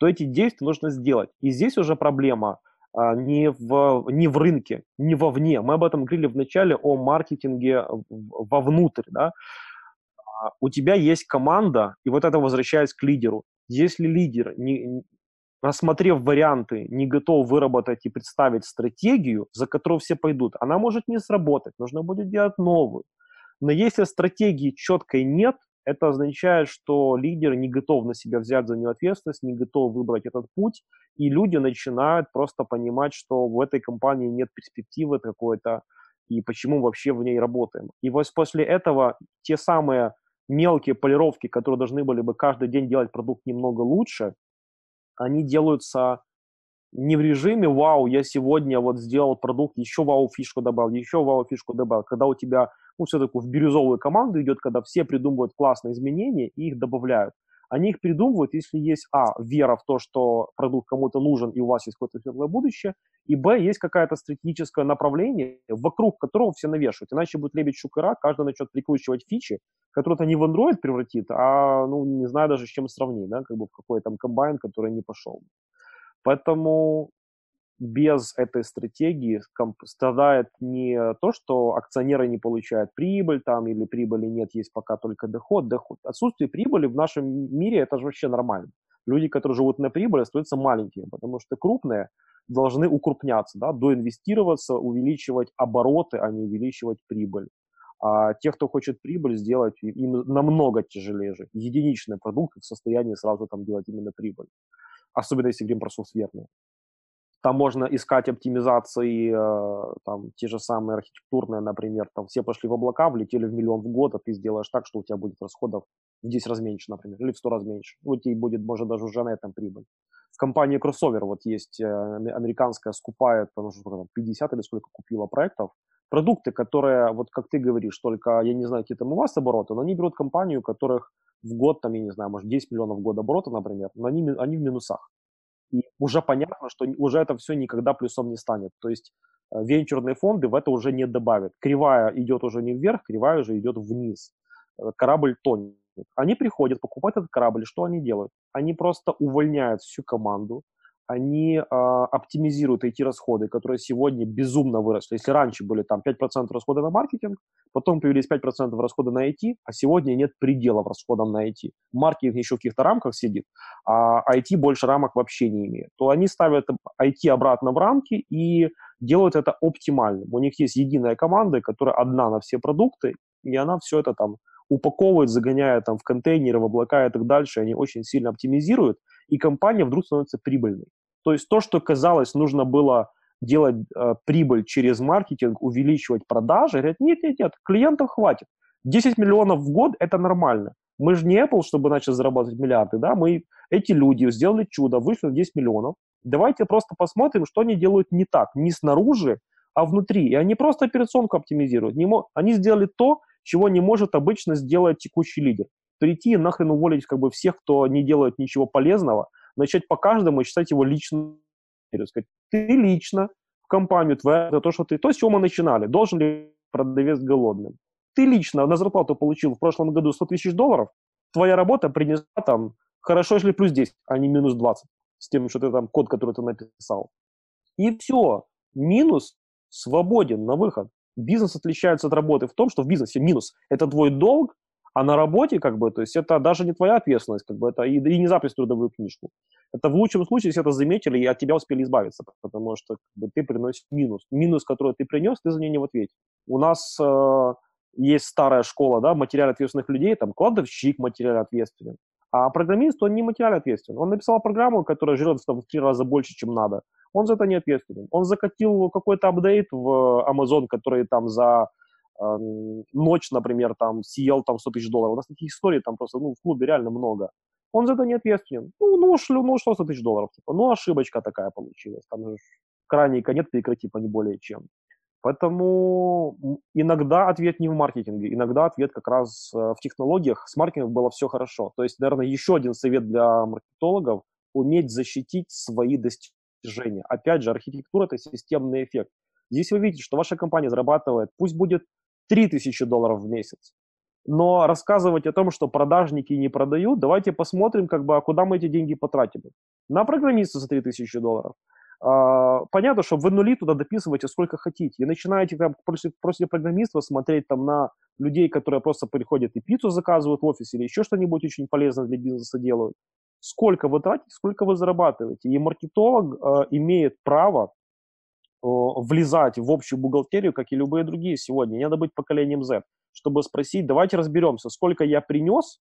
то эти действия нужно сделать. И здесь уже проблема а, не, в, не в рынке, не вовне. Мы об этом говорили в начале о маркетинге вовнутрь. Да? А, у тебя есть команда, и вот это возвращаясь к лидеру. Если лидер, не, рассмотрев варианты, не готов выработать и представить стратегию, за которую все пойдут, она может не сработать, нужно будет делать новую. Но если стратегии четкой нет, это означает, что лидер не готов на себя взять за нее ответственность, не готов выбрать этот путь, и люди начинают просто понимать, что в этой компании нет перспективы какой-то, и почему вообще в ней работаем. И вот после этого те самые мелкие полировки, которые должны были бы каждый день делать продукт немного лучше, они делаются не в режиме «Вау, я сегодня вот сделал продукт, еще вау-фишку добавил, еще вау-фишку добавил». Когда у тебя, ну, все-таки в бирюзовую команду идет, когда все придумывают классные изменения и их добавляют. Они их придумывают, если есть, а, вера в то, что продукт кому-то нужен и у вас есть какое-то светлое будущее, и, б, есть какое-то стратегическое направление, вокруг которого все навешивают. Иначе будет лебедь шукара, каждый начнет прикручивать фичи, которые-то не в Android превратит, а, ну, не знаю даже с чем сравнить, да, как бы в какой там комбайн, который не пошел. Поэтому без этой стратегии страдает не то, что акционеры не получают прибыль там или прибыли нет, есть пока только доход. доход. Отсутствие прибыли в нашем мире это же вообще нормально. Люди, которые живут на прибыли, остаются маленькими, потому что крупные должны укрупняться, да, доинвестироваться, увеличивать обороты, а не увеличивать прибыль. А те, кто хочет прибыль сделать, им намного тяжелее же. Единичные продукты в состоянии сразу там делать именно прибыль. Особенно если говорим про софтверные. Там можно искать оптимизации, э, там, те же самые архитектурные, например, там все пошли в облака, влетели в миллион в год, а ты сделаешь так, что у тебя будет расходов в 10 раз меньше, например, или в 100 раз меньше. У тебя будет, может, даже уже на этом прибыль. В компании Crossover вот есть э, американская, скупает, там, 50 или сколько купила проектов, продукты, которые, вот как ты говоришь, только, я не знаю, какие там у вас обороты, но они берут компанию, у которых в год, там, я не знаю, может, 10 миллионов в год оборота, например, но они, они в минусах. И уже понятно, что уже это все никогда плюсом не станет. То есть э, венчурные фонды в это уже не добавят. Кривая идет уже не вверх, кривая уже идет вниз. Э, корабль тонет. Они приходят, покупать этот корабль, что они делают? Они просто увольняют всю команду, они э, оптимизируют эти расходы, которые сегодня безумно выросли. Если раньше были там 5% расхода на маркетинг, потом появились 5% расхода на IT, а сегодня нет пределов расходам на IT. Маркетинг еще в каких-то рамках сидит, а IT больше рамок вообще не имеет. То они ставят IT обратно в рамки и делают это оптимально. У них есть единая команда, которая одна на все продукты, и она все это там упаковывает, загоняет там в контейнеры, в облака и так дальше. Они очень сильно оптимизируют, и компания вдруг становится прибыльной. То есть то, что казалось, нужно было делать э, прибыль через маркетинг, увеличивать продажи, говорят, нет, нет, нет, клиентов хватит. 10 миллионов в год – это нормально. Мы же не Apple, чтобы начать зарабатывать миллиарды, да, мы, эти люди сделали чудо, вышли на 10 миллионов. Давайте просто посмотрим, что они делают не так, не снаружи, а внутри. И они просто операционку оптимизируют. Не мо... Они сделали то, чего не может обычно сделать текущий лидер. Прийти и нахрен уволить как бы всех, кто не делает ничего полезного – начать по каждому считать его лично. Сказать, ты лично в компанию твоя, за то, что ты... То, с чего мы начинали. Должен ли продавец голодным? Ты лично на зарплату получил в прошлом году 100 тысяч долларов, твоя работа принесла там хорошо, если плюс 10, а не минус 20. с тем, что ты там, код, который ты написал. И все. Минус свободен на выход. Бизнес отличается от работы в том, что в бизнесе минус – это твой долг, а на работе, как бы, то есть это даже не твоя ответственность, как бы, это и, и не запись в трудовую книжку. Это в лучшем случае, если это заметили и от тебя успели избавиться, потому что как бы, ты приносишь минус. Минус, который ты принес, ты за нее не в ответе. У нас э, есть старая школа, да, материально ответственных людей, там, кладовщик материально ответственен. А программист, он не материально ответственен. Он написал программу, которая жрет там, в три раза больше, чем надо. Он за это не ответственен. Он закатил какой-то апдейт в Amazon, который там за ночь, например, там съел там 100 тысяч долларов. У нас таких историй там просто ну, в клубе реально много. Он за это не ответственен. Ну, ну, шлю, ну что 100 тысяч долларов? Типа, ну, ошибочка такая получилась. Там же крайний конец перекрыть, типа, не более чем. Поэтому иногда ответ не в маркетинге, иногда ответ как раз э, в технологиях. С маркетингом было все хорошо. То есть, наверное, еще один совет для маркетологов – уметь защитить свои достижения. Опять же, архитектура – это системный эффект. Здесь вы видите, что ваша компания зарабатывает, пусть будет 3000 долларов в месяц, но рассказывать о том, что продажники не продают, давайте посмотрим, как бы, а куда мы эти деньги потратили. На программиста за 3000 долларов – а, понятно, что вы нули туда дописываете сколько хотите. И начинаете там после, после программистов смотреть там на людей, которые просто приходят и пиццу заказывают в офисе или еще что-нибудь очень полезное для бизнеса делают. Сколько вы тратите, сколько вы зарабатываете. И маркетолог э, имеет право влезать в общую бухгалтерию, как и любые другие сегодня. Не надо быть поколением Z, чтобы спросить, давайте разберемся, сколько я принес,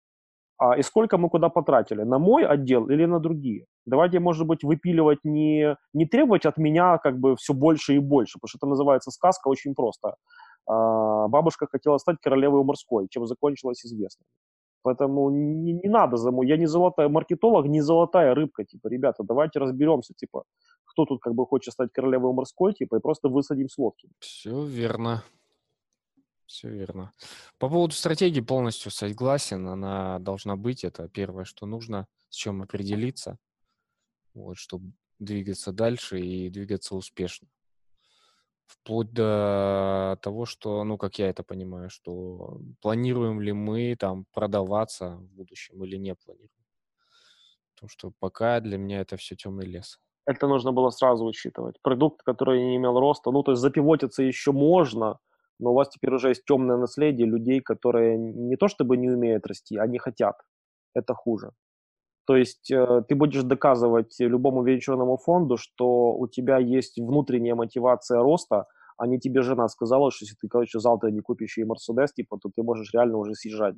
а, и сколько мы куда потратили, на мой отдел или на другие. Давайте, может быть, выпиливать не, не требовать от меня как бы все больше и больше, потому что это называется сказка очень просто. А, бабушка хотела стать королевой морской, чем закончилось известно. Поэтому не, не надо я не золотая маркетолог, не золотая рыбка, типа, ребята, давайте разберемся, типа, кто тут как бы хочет стать королевой морской, типа, и просто высадим с лодки. Все верно. Все верно. По поводу стратегии полностью согласен. Она должна быть. Это первое, что нужно, с чем определиться, вот, чтобы двигаться дальше и двигаться успешно. Вплоть до того, что, ну, как я это понимаю, что планируем ли мы там продаваться в будущем или не планируем. Потому что пока для меня это все темный лес. Это нужно было сразу учитывать. Продукт, который не имел роста, ну, то есть запивотиться еще можно – но у вас теперь уже есть темное наследие людей, которые не то чтобы не умеют расти, они хотят. Это хуже. То есть э, ты будешь доказывать любому венчурному фонду, что у тебя есть внутренняя мотивация роста, а не тебе жена сказала, что если ты, короче, завтра не купишь ей Мерседес, типа, то ты можешь реально уже съезжать.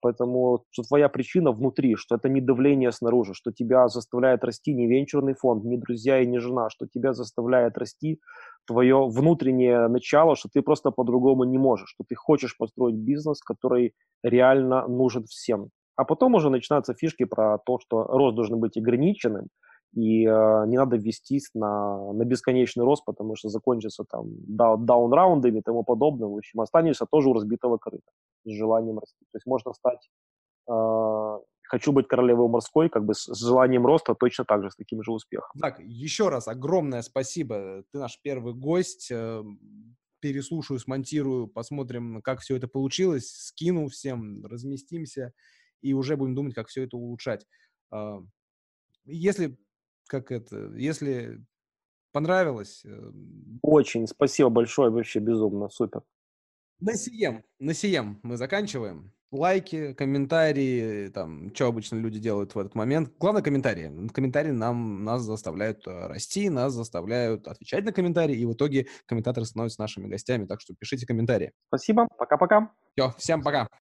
Поэтому что твоя причина внутри, что это не давление снаружи, что тебя заставляет расти не венчурный фонд, не друзья и не жена, что тебя заставляет расти твое внутреннее начало, что ты просто по-другому не можешь, что ты хочешь построить бизнес, который реально нужен всем. А потом уже начинаются фишки про то, что рост должен быть ограниченным, и э, не надо вестись на, на бесконечный рост, потому что закончится там даун-раундами и тому подобное. В общем, останешься тоже у разбитого корыта с желанием расти. То есть можно стать э, хочу быть королевой морской, как бы с, желанием роста точно так же, с таким же успехом. Так, еще раз огромное спасибо. Ты наш первый гость. Э, переслушаю, смонтирую, посмотрим, как все это получилось, скину всем, разместимся и уже будем думать, как все это улучшать. А, если как это, если понравилось... Э, Очень, спасибо большое, вообще безумно, супер. На сием, на сием мы заканчиваем. Лайки, комментарии, там, что обычно люди делают в этот момент. Главное, комментарии. Комментарии нам, нас заставляют э, расти, нас заставляют отвечать на комментарии, и в итоге комментаторы становятся нашими гостями, так что пишите комментарии. Спасибо, пока-пока. Все, всем пока.